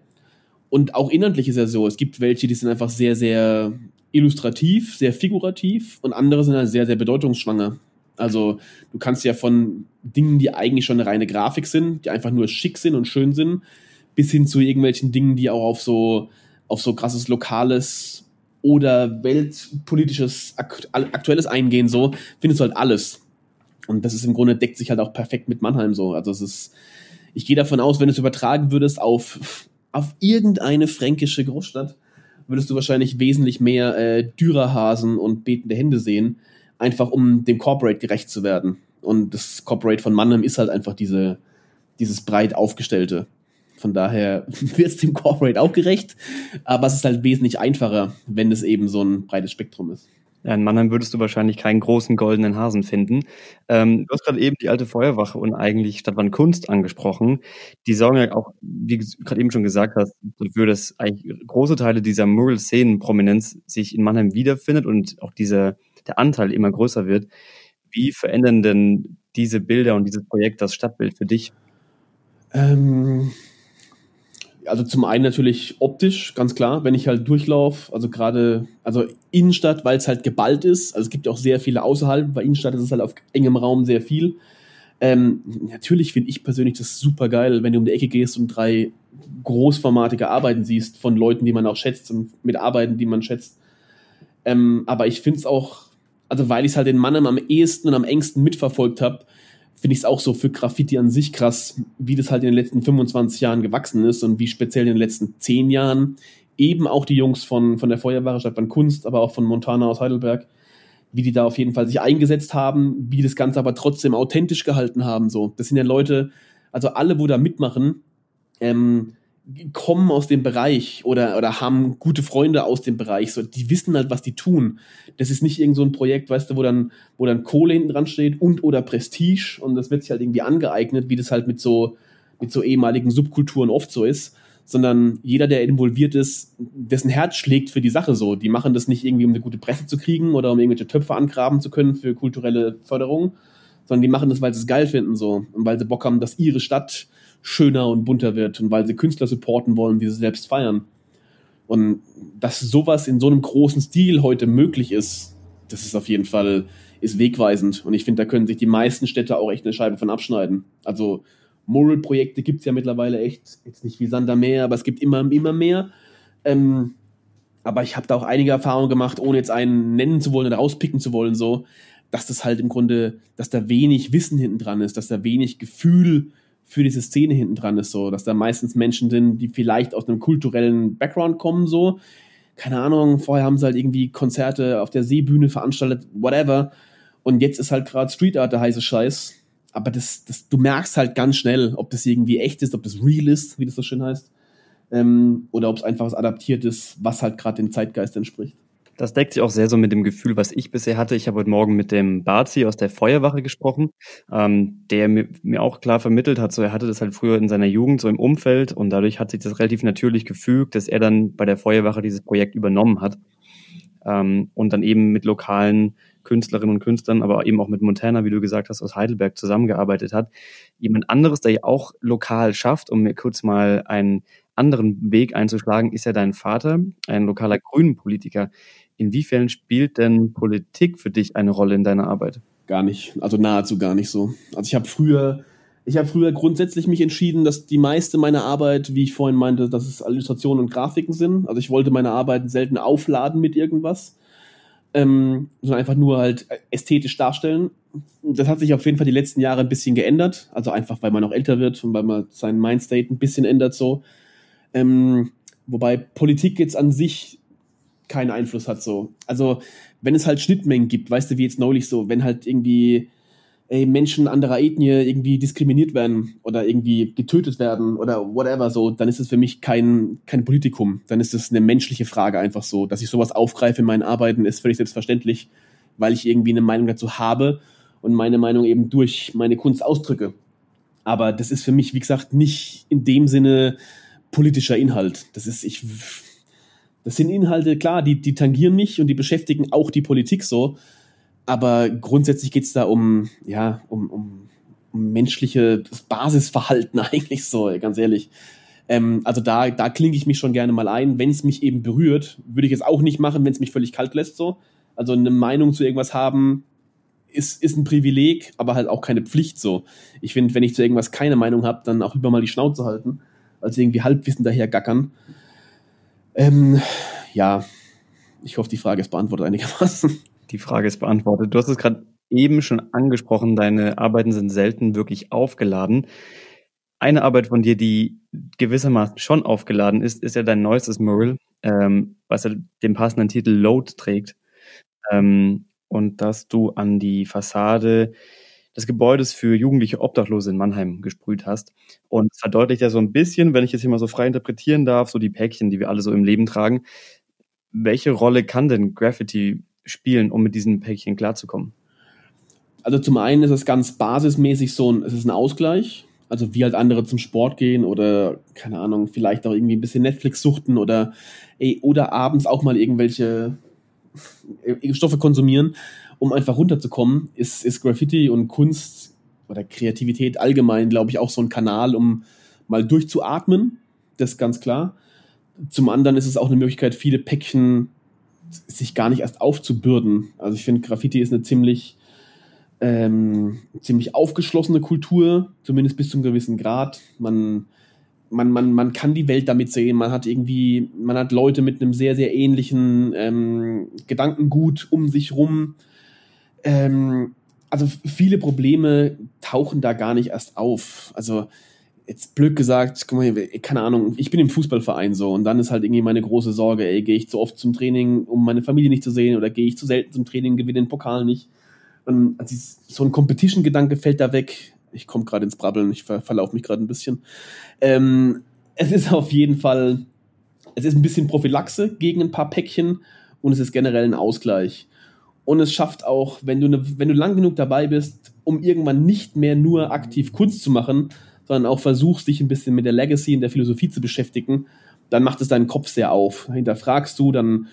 Und auch inhaltlich ist ja so, es gibt welche, die sind einfach sehr, sehr illustrativ, sehr figurativ und andere sind halt sehr, sehr bedeutungsschwanger. Also du kannst ja von Dingen, die eigentlich schon eine reine Grafik sind, die einfach nur schick sind und schön sind, bis hin zu irgendwelchen Dingen, die auch auf so, auf so krasses lokales oder weltpolitisches, aktuelles eingehen, so, findest du halt alles. Und das ist im Grunde, deckt sich halt auch perfekt mit Mannheim so. Also es ist, ich gehe davon aus, wenn du es übertragen würdest auf, auf irgendeine fränkische Großstadt, würdest du wahrscheinlich wesentlich mehr äh, Dürerhasen und betende Hände sehen, einfach um dem Corporate gerecht zu werden. Und das Corporate von Mannheim ist halt einfach diese, dieses breit aufgestellte. Von daher wird es dem Corporate auch gerecht, aber es ist halt wesentlich einfacher, wenn es eben so ein breites Spektrum ist. Ja, in Mannheim würdest du wahrscheinlich keinen großen goldenen Hasen finden. Ähm, du hast gerade eben die alte Feuerwache und eigentlich Stadtwand Kunst angesprochen. Die sorgen ja auch, wie du gerade eben schon gesagt hast, dafür, dass eigentlich große Teile dieser Mural-Szenen-Prominenz sich in Mannheim wiederfindet und auch dieser, der Anteil immer größer wird. Wie verändern denn diese Bilder und dieses Projekt das Stadtbild für dich? Ähm, also zum einen natürlich optisch, ganz klar, wenn ich halt durchlaufe, also gerade, also Innenstadt, weil es halt geballt ist, also es gibt auch sehr viele außerhalb, weil Innenstadt ist es halt auf engem Raum sehr viel. Ähm, natürlich finde ich persönlich das super geil, wenn du um die Ecke gehst und drei großformatige Arbeiten siehst von Leuten, die man auch schätzt und mit Arbeiten, die man schätzt. Ähm, aber ich finde es auch, also weil ich es halt den Mann am ehesten und am engsten mitverfolgt habe, finde ich es auch so für Graffiti an sich krass, wie das halt in den letzten 25 Jahren gewachsen ist und wie speziell in den letzten 10 Jahren eben auch die Jungs von, von der Feuerwehre von Kunst, aber auch von Montana aus Heidelberg, wie die da auf jeden Fall sich eingesetzt haben, wie das Ganze aber trotzdem authentisch gehalten haben. So, das sind ja Leute, also alle, wo da mitmachen, ähm, kommen aus dem Bereich oder, oder haben gute Freunde aus dem Bereich. So, die wissen halt, was die tun. Das ist nicht irgend so ein Projekt, weißt du, wo dann, wo dann Kohle hinten dran steht und oder Prestige und das wird sich halt irgendwie angeeignet, wie das halt mit so, mit so ehemaligen Subkulturen oft so ist. Sondern jeder, der involviert ist, dessen Herz schlägt für die Sache so. Die machen das nicht irgendwie, um eine gute Presse zu kriegen oder um irgendwelche Töpfe angraben zu können für kulturelle Förderung, sondern die machen das, weil sie es geil finden so und weil sie Bock haben, dass ihre Stadt schöner und bunter wird und weil sie Künstler supporten wollen, die sie selbst feiern. Und dass sowas in so einem großen Stil heute möglich ist, das ist auf jeden Fall ist wegweisend. Und ich finde, da können sich die meisten Städte auch echt eine Scheibe von abschneiden. Also Moral-Projekte gibt es ja mittlerweile echt, jetzt nicht wie Sander mehr, aber es gibt immer, immer mehr. Ähm, aber ich habe da auch einige Erfahrungen gemacht, ohne jetzt einen nennen zu wollen oder rauspicken zu wollen, so, dass das halt im Grunde, dass da wenig Wissen hinten dran ist, dass da wenig Gefühl für diese Szene hinten dran ist, so, dass da meistens Menschen sind, die vielleicht aus einem kulturellen Background kommen, so. Keine Ahnung, vorher haben sie halt irgendwie Konzerte auf der Seebühne veranstaltet, whatever. Und jetzt ist halt gerade Street Art der heiße Scheiß. Aber das, das, du merkst halt ganz schnell, ob das irgendwie echt ist, ob das real ist, wie das so schön heißt. Ähm, oder ob es einfach was adaptiert ist, was halt gerade dem Zeitgeist entspricht. Das deckt sich auch sehr so mit dem Gefühl, was ich bisher hatte. Ich habe heute Morgen mit dem Bazi aus der Feuerwache gesprochen, ähm, der mir, mir auch klar vermittelt hat, so er hatte das halt früher in seiner Jugend so im Umfeld und dadurch hat sich das relativ natürlich gefügt, dass er dann bei der Feuerwache dieses Projekt übernommen hat ähm, und dann eben mit lokalen Künstlerinnen und Künstlern, aber eben auch mit Montana, wie du gesagt hast, aus Heidelberg zusammengearbeitet hat. Jemand anderes, der ja auch lokal schafft, um mir kurz mal einen anderen Weg einzuschlagen, ist ja dein Vater, ein lokaler Grünen-Politiker. Inwiefern spielt denn Politik für dich eine Rolle in deiner Arbeit? Gar nicht, also nahezu gar nicht so. Also ich habe früher, ich habe früher grundsätzlich mich entschieden, dass die meiste meiner Arbeit, wie ich vorhin meinte, dass es Illustrationen und Grafiken sind. Also ich wollte meine Arbeiten selten aufladen mit irgendwas, ähm, sondern einfach nur halt ästhetisch darstellen. Das hat sich auf jeden Fall die letzten Jahre ein bisschen geändert. Also einfach, weil man auch älter wird und weil man seinen Mindstate ein bisschen ändert so. Ähm, wobei Politik jetzt an sich keinen Einfluss hat so. Also wenn es halt Schnittmengen gibt, weißt du, wie jetzt neulich so, wenn halt irgendwie ey, Menschen anderer Ethnie irgendwie diskriminiert werden oder irgendwie getötet werden oder whatever so, dann ist es für mich kein, kein Politikum. Dann ist es eine menschliche Frage einfach so. Dass ich sowas aufgreife in meinen Arbeiten, ist völlig selbstverständlich, weil ich irgendwie eine Meinung dazu habe und meine Meinung eben durch meine Kunst ausdrücke. Aber das ist für mich, wie gesagt, nicht in dem Sinne politischer Inhalt. Das ist, ich, das sind Inhalte, klar, die, die tangieren mich und die beschäftigen auch die Politik so. Aber grundsätzlich geht es da um, ja, um, um, um menschliches Basisverhalten eigentlich so, ganz ehrlich. Ähm, also da, da klinge ich mich schon gerne mal ein. Wenn es mich eben berührt, würde ich es auch nicht machen, wenn es mich völlig kalt lässt so. Also eine Meinung zu irgendwas haben, ist, ist ein Privileg, aber halt auch keine Pflicht so. Ich finde, wenn ich zu irgendwas keine Meinung habe, dann auch lieber mal die Schnauze halten, als irgendwie Halbwissen daher gackern. Ähm, ja, ich hoffe, die Frage ist beantwortet einigermaßen. Die Frage ist beantwortet. Du hast es gerade eben schon angesprochen, deine Arbeiten sind selten wirklich aufgeladen. Eine Arbeit von dir, die gewissermaßen schon aufgeladen ist, ist ja dein neuestes Mural, ähm, was ja den passenden Titel Load trägt. Ähm, und dass du an die Fassade des Gebäudes für jugendliche Obdachlose in Mannheim gesprüht hast. Und es verdeutlicht ja so ein bisschen, wenn ich jetzt hier mal so frei interpretieren darf, so die Päckchen, die wir alle so im Leben tragen. Welche Rolle kann denn Graffiti spielen, um mit diesen Päckchen klarzukommen? Also zum einen ist es ganz basismäßig so ein, es ist ein Ausgleich. Also wie halt andere zum Sport gehen oder, keine Ahnung, vielleicht auch irgendwie ein bisschen Netflix suchten oder, ey, oder abends auch mal irgendwelche äh, Stoffe konsumieren, um einfach runterzukommen, ist, ist Graffiti und Kunst oder Kreativität allgemein, glaube ich, auch so ein Kanal, um mal durchzuatmen. Das ist ganz klar. Zum anderen ist es auch eine Möglichkeit, viele Päckchen sich gar nicht erst aufzubürden. Also ich finde, Graffiti ist eine ziemlich, ähm, ziemlich aufgeschlossene Kultur, zumindest bis zum gewissen Grad. Man, man, man, man kann die Welt damit sehen. Man hat irgendwie, man hat Leute mit einem sehr, sehr ähnlichen ähm, Gedankengut um sich rum. Ähm, also viele Probleme tauchen da gar nicht erst auf. Also jetzt blöd gesagt, guck mal, keine Ahnung, ich bin im Fußballverein so und dann ist halt irgendwie meine große Sorge, ey, gehe ich zu oft zum Training, um meine Familie nicht zu sehen oder gehe ich zu selten zum Training, gewinne den Pokal nicht. Und also so ein Competition-Gedanke fällt da weg. Ich komme gerade ins Brabbeln, ich ver verlaufe mich gerade ein bisschen. Ähm, es ist auf jeden Fall, es ist ein bisschen Prophylaxe gegen ein paar Päckchen und es ist generell ein Ausgleich. Und es schafft auch, wenn du, ne, wenn du lang genug dabei bist, um irgendwann nicht mehr nur aktiv Kunst zu machen, sondern auch versuchst, dich ein bisschen mit der Legacy in der Philosophie zu beschäftigen, dann macht es deinen Kopf sehr auf. Hinterfragst du, dann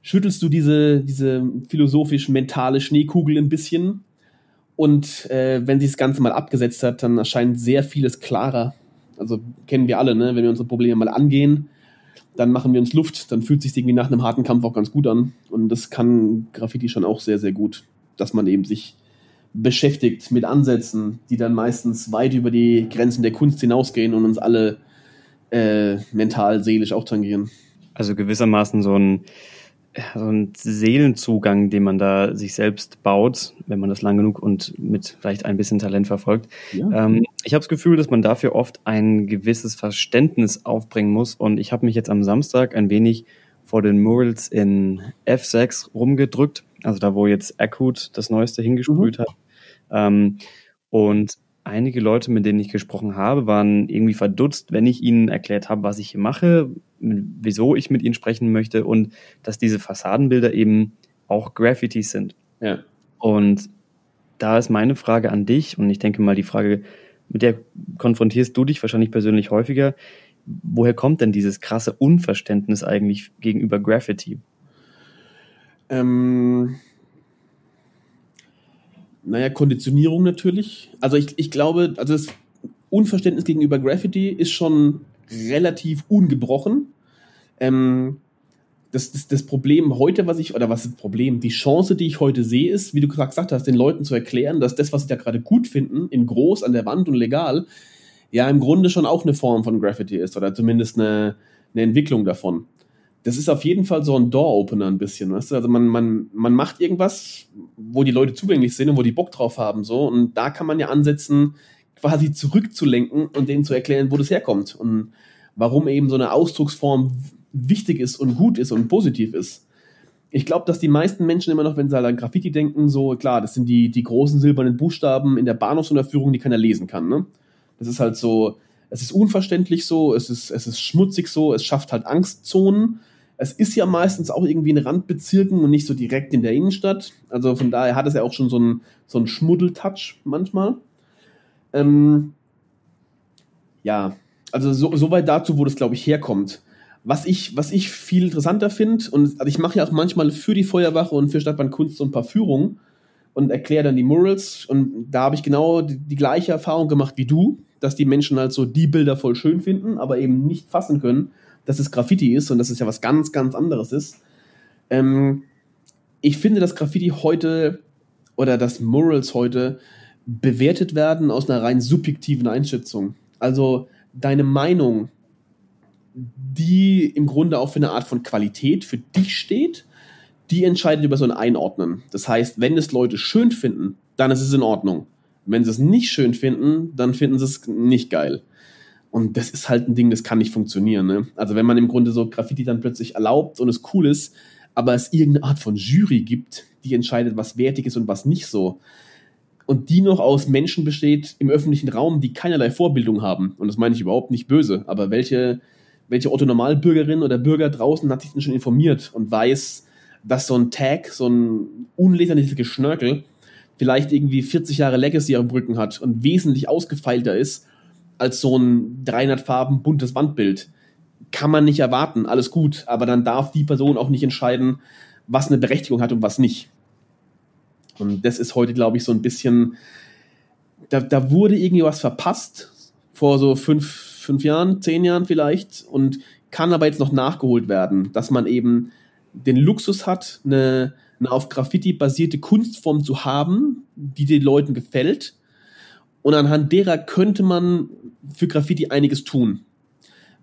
schüttelst du diese, diese philosophisch-mentale Schneekugel ein bisschen. Und äh, wenn sich das Ganze mal abgesetzt hat, dann erscheint sehr vieles klarer. Also kennen wir alle, ne? wenn wir unsere Probleme mal angehen, dann machen wir uns Luft, dann fühlt sich irgendwie nach einem harten Kampf auch ganz gut an. Und das kann Graffiti schon auch sehr, sehr gut, dass man eben sich beschäftigt mit Ansätzen, die dann meistens weit über die Grenzen der Kunst hinausgehen und uns alle äh, mental, seelisch auch tangieren. Also gewissermaßen so ein, so ein Seelenzugang, den man da sich selbst baut, wenn man das lang genug und mit vielleicht ein bisschen Talent verfolgt. Ja. Ähm, ich habe das Gefühl, dass man dafür oft ein gewisses Verständnis aufbringen muss und ich habe mich jetzt am Samstag ein wenig vor den Murals in F6 rumgedrückt, also da, wo jetzt Akut das Neueste hingesprüht mhm. hat. Ähm, und einige Leute, mit denen ich gesprochen habe, waren irgendwie verdutzt, wenn ich ihnen erklärt habe, was ich hier mache, wieso ich mit ihnen sprechen möchte und dass diese Fassadenbilder eben auch Graffitis sind. Ja. Und da ist meine Frage an dich und ich denke mal die Frage, mit der konfrontierst du dich wahrscheinlich persönlich häufiger woher kommt denn dieses krasse Unverständnis eigentlich gegenüber Graffiti? Ähm, naja, Konditionierung natürlich. Also ich, ich glaube, also das Unverständnis gegenüber Graffiti ist schon relativ ungebrochen. Ähm, das, das, das Problem heute, was ich, oder was ist das Problem? Die Chance, die ich heute sehe, ist, wie du gesagt hast, den Leuten zu erklären, dass das, was sie da gerade gut finden, in groß an der Wand und legal, ja im Grunde schon auch eine Form von Graffiti ist oder zumindest eine, eine Entwicklung davon. Das ist auf jeden Fall so ein Door-Opener ein bisschen, weißt du? Also man, man, man macht irgendwas, wo die Leute zugänglich sind und wo die Bock drauf haben, so. Und da kann man ja ansetzen, quasi zurückzulenken und denen zu erklären, wo das herkommt und warum eben so eine Ausdrucksform wichtig ist und gut ist und positiv ist. Ich glaube, dass die meisten Menschen immer noch, wenn sie an Graffiti denken, so, klar, das sind die, die großen silbernen Buchstaben in der Bahnhofsunterführung, die keiner lesen kann. Ne? Das ist halt so, es ist unverständlich so, es ist, es ist schmutzig so, es schafft halt Angstzonen. Es ist ja meistens auch irgendwie in Randbezirken und nicht so direkt in der Innenstadt. Also von daher hat es ja auch schon so einen, so einen Schmuddeltouch manchmal. Ähm, ja, also so, soweit dazu, wo das, glaube ich, herkommt. Was ich, was ich viel interessanter finde, und also ich mache ja auch manchmal für die Feuerwache und für Stadtbahn Kunst so ein paar Führungen und erkläre dann die Murals. Und da habe ich genau die, die, gleiche Erfahrung gemacht wie du, dass die Menschen halt so die Bilder voll schön finden, aber eben nicht fassen können, dass es Graffiti ist und dass es ja was ganz, ganz anderes ist. Ähm, ich finde, dass Graffiti heute oder dass Murals heute bewertet werden aus einer rein subjektiven Einschätzung. Also deine Meinung, die im Grunde auch für eine Art von Qualität für dich steht, die entscheidet über so ein Einordnen. Das heißt, wenn es Leute schön finden, dann ist es in Ordnung. Wenn sie es nicht schön finden, dann finden sie es nicht geil. Und das ist halt ein Ding, das kann nicht funktionieren. Ne? Also wenn man im Grunde so Graffiti dann plötzlich erlaubt und es cool ist, aber es irgendeine Art von Jury gibt, die entscheidet, was wertig ist und was nicht so. Und die noch aus Menschen besteht im öffentlichen Raum, die keinerlei Vorbildung haben. Und das meine ich überhaupt nicht böse. Aber welche, welche Otto Normalbürgerin oder Bürger draußen hat sich denn schon informiert und weiß, dass so ein Tag, so ein unleserliches Geschnörkel, vielleicht irgendwie 40 Jahre Legacy am Rücken hat und wesentlich ausgefeilter ist als so ein 300 Farben buntes Wandbild. Kann man nicht erwarten, alles gut, aber dann darf die Person auch nicht entscheiden, was eine Berechtigung hat und was nicht. Und das ist heute, glaube ich, so ein bisschen, da, da wurde irgendwie was verpasst, vor so fünf, fünf Jahren, zehn Jahren vielleicht, und kann aber jetzt noch nachgeholt werden, dass man eben den Luxus hat, eine, eine auf Graffiti basierte Kunstform zu haben, die den Leuten gefällt. Und anhand derer könnte man für Graffiti einiges tun.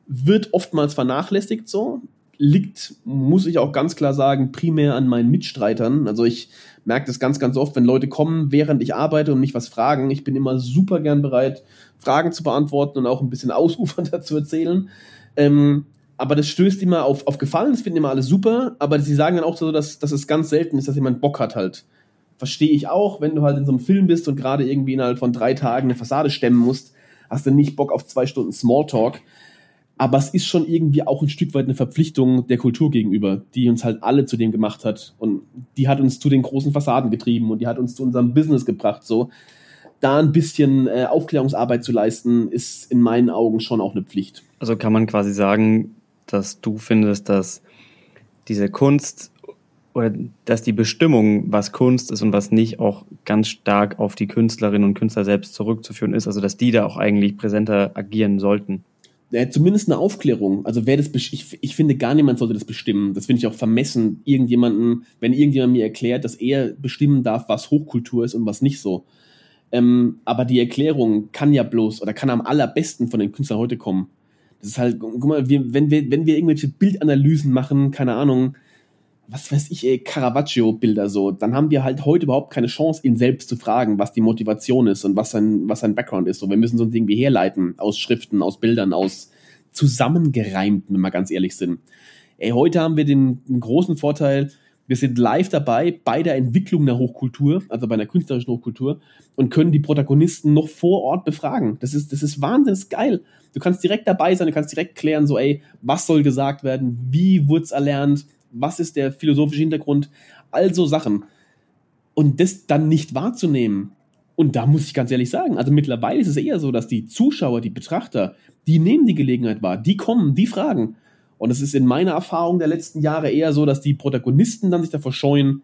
Wird oftmals vernachlässigt so, liegt, muss ich auch ganz klar sagen, primär an meinen Mitstreitern. Also ich merke das ganz, ganz oft, wenn Leute kommen, während ich arbeite und mich was fragen. Ich bin immer super gern bereit, Fragen zu beantworten und auch ein bisschen ausufernder zu erzählen. Ähm, aber das stößt immer auf, auf Gefallen, das finden immer alle super, aber sie sagen dann auch so, dass, dass es ganz selten ist, dass jemand Bock hat halt. Verstehe ich auch, wenn du halt in so einem Film bist und gerade irgendwie innerhalb von drei Tagen eine Fassade stemmen musst, hast du nicht Bock auf zwei Stunden Smalltalk. Aber es ist schon irgendwie auch ein Stück weit eine Verpflichtung der Kultur gegenüber, die uns halt alle zu dem gemacht hat. Und die hat uns zu den großen Fassaden getrieben und die hat uns zu unserem Business gebracht. So, da ein bisschen äh, Aufklärungsarbeit zu leisten, ist in meinen Augen schon auch eine Pflicht. Also kann man quasi sagen, dass du findest, dass diese Kunst oder dass die Bestimmung, was Kunst ist und was nicht, auch ganz stark auf die Künstlerinnen und Künstler selbst zurückzuführen ist, also dass die da auch eigentlich präsenter agieren sollten. Ja, zumindest eine Aufklärung. Also wer das, ich, ich finde gar niemand sollte das bestimmen. Das finde ich auch vermessen, irgendjemanden, wenn irgendjemand mir erklärt, dass er bestimmen darf, was Hochkultur ist und was nicht so. Ähm, aber die Erklärung kann ja bloß oder kann am allerbesten von den Künstlern heute kommen. Das ist halt, guck mal, wir, wenn, wir, wenn wir irgendwelche Bildanalysen machen, keine Ahnung, was weiß ich, Caravaggio-Bilder so, dann haben wir halt heute überhaupt keine Chance, ihn selbst zu fragen, was die Motivation ist und was sein, was sein Background ist. So, wir müssen so ein Ding wie herleiten aus Schriften, aus Bildern, aus zusammengereimten, wenn wir ganz ehrlich sind. Ey, heute haben wir den, den großen Vorteil, wir sind live dabei bei der Entwicklung der Hochkultur, also bei einer künstlerischen Hochkultur und können die Protagonisten noch vor Ort befragen. Das ist, das ist wahnsinnig geil. Du kannst direkt dabei sein, du kannst direkt klären, so, ey, was soll gesagt werden, wie wurde es erlernt, was ist der philosophische Hintergrund, also Sachen. Und das dann nicht wahrzunehmen. Und da muss ich ganz ehrlich sagen, also mittlerweile ist es eher so, dass die Zuschauer, die Betrachter, die nehmen die Gelegenheit wahr, die kommen, die fragen. Und es ist in meiner Erfahrung der letzten Jahre eher so, dass die Protagonisten dann sich davor scheuen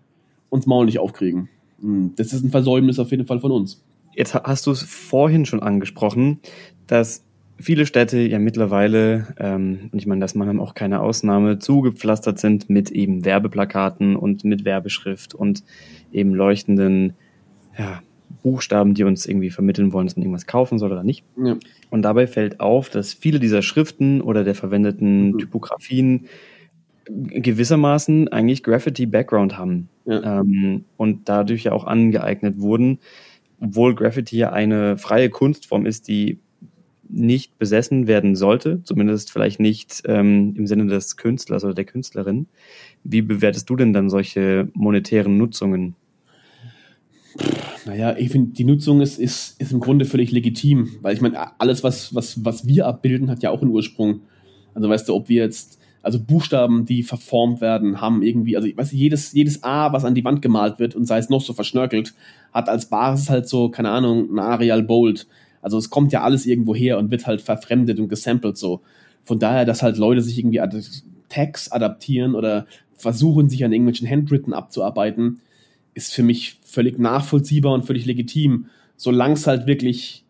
und Maul nicht aufkriegen. Hm, das ist ein Versäumnis auf jeden Fall von uns. Jetzt hast du es vorhin schon angesprochen, dass viele Städte ja mittlerweile, ähm, und ich meine, das machen auch keine Ausnahme, zugepflastert sind mit eben Werbeplakaten und mit Werbeschrift und eben leuchtenden ja, Buchstaben, die uns irgendwie vermitteln wollen, dass man irgendwas kaufen soll oder nicht. Ja. Und dabei fällt auf, dass viele dieser Schriften oder der verwendeten mhm. Typografien gewissermaßen eigentlich Graffiti-Background haben ja. ähm, und dadurch ja auch angeeignet wurden, obwohl Graffiti ja eine freie Kunstform ist, die nicht besessen werden sollte, zumindest vielleicht nicht ähm, im Sinne des Künstlers oder der Künstlerin. Wie bewertest du denn dann solche monetären Nutzungen? Naja, ich finde, die Nutzung ist, ist, ist im Grunde völlig legitim, weil ich meine, alles, was, was, was wir abbilden, hat ja auch einen Ursprung. Also weißt du, ob wir jetzt, also Buchstaben, die verformt werden, haben irgendwie, also weißt du, jedes, jedes A, was an die Wand gemalt wird und sei es noch so verschnörkelt, hat als Basis halt so, keine Ahnung, ein Arial Bold. Also es kommt ja alles irgendwo her und wird halt verfremdet und gesampelt so. Von daher, dass halt Leute sich irgendwie Tags adaptieren oder versuchen, sich an irgendwelchen Handwritten abzuarbeiten, ist für mich völlig nachvollziehbar und völlig legitim, solange es halt wirklich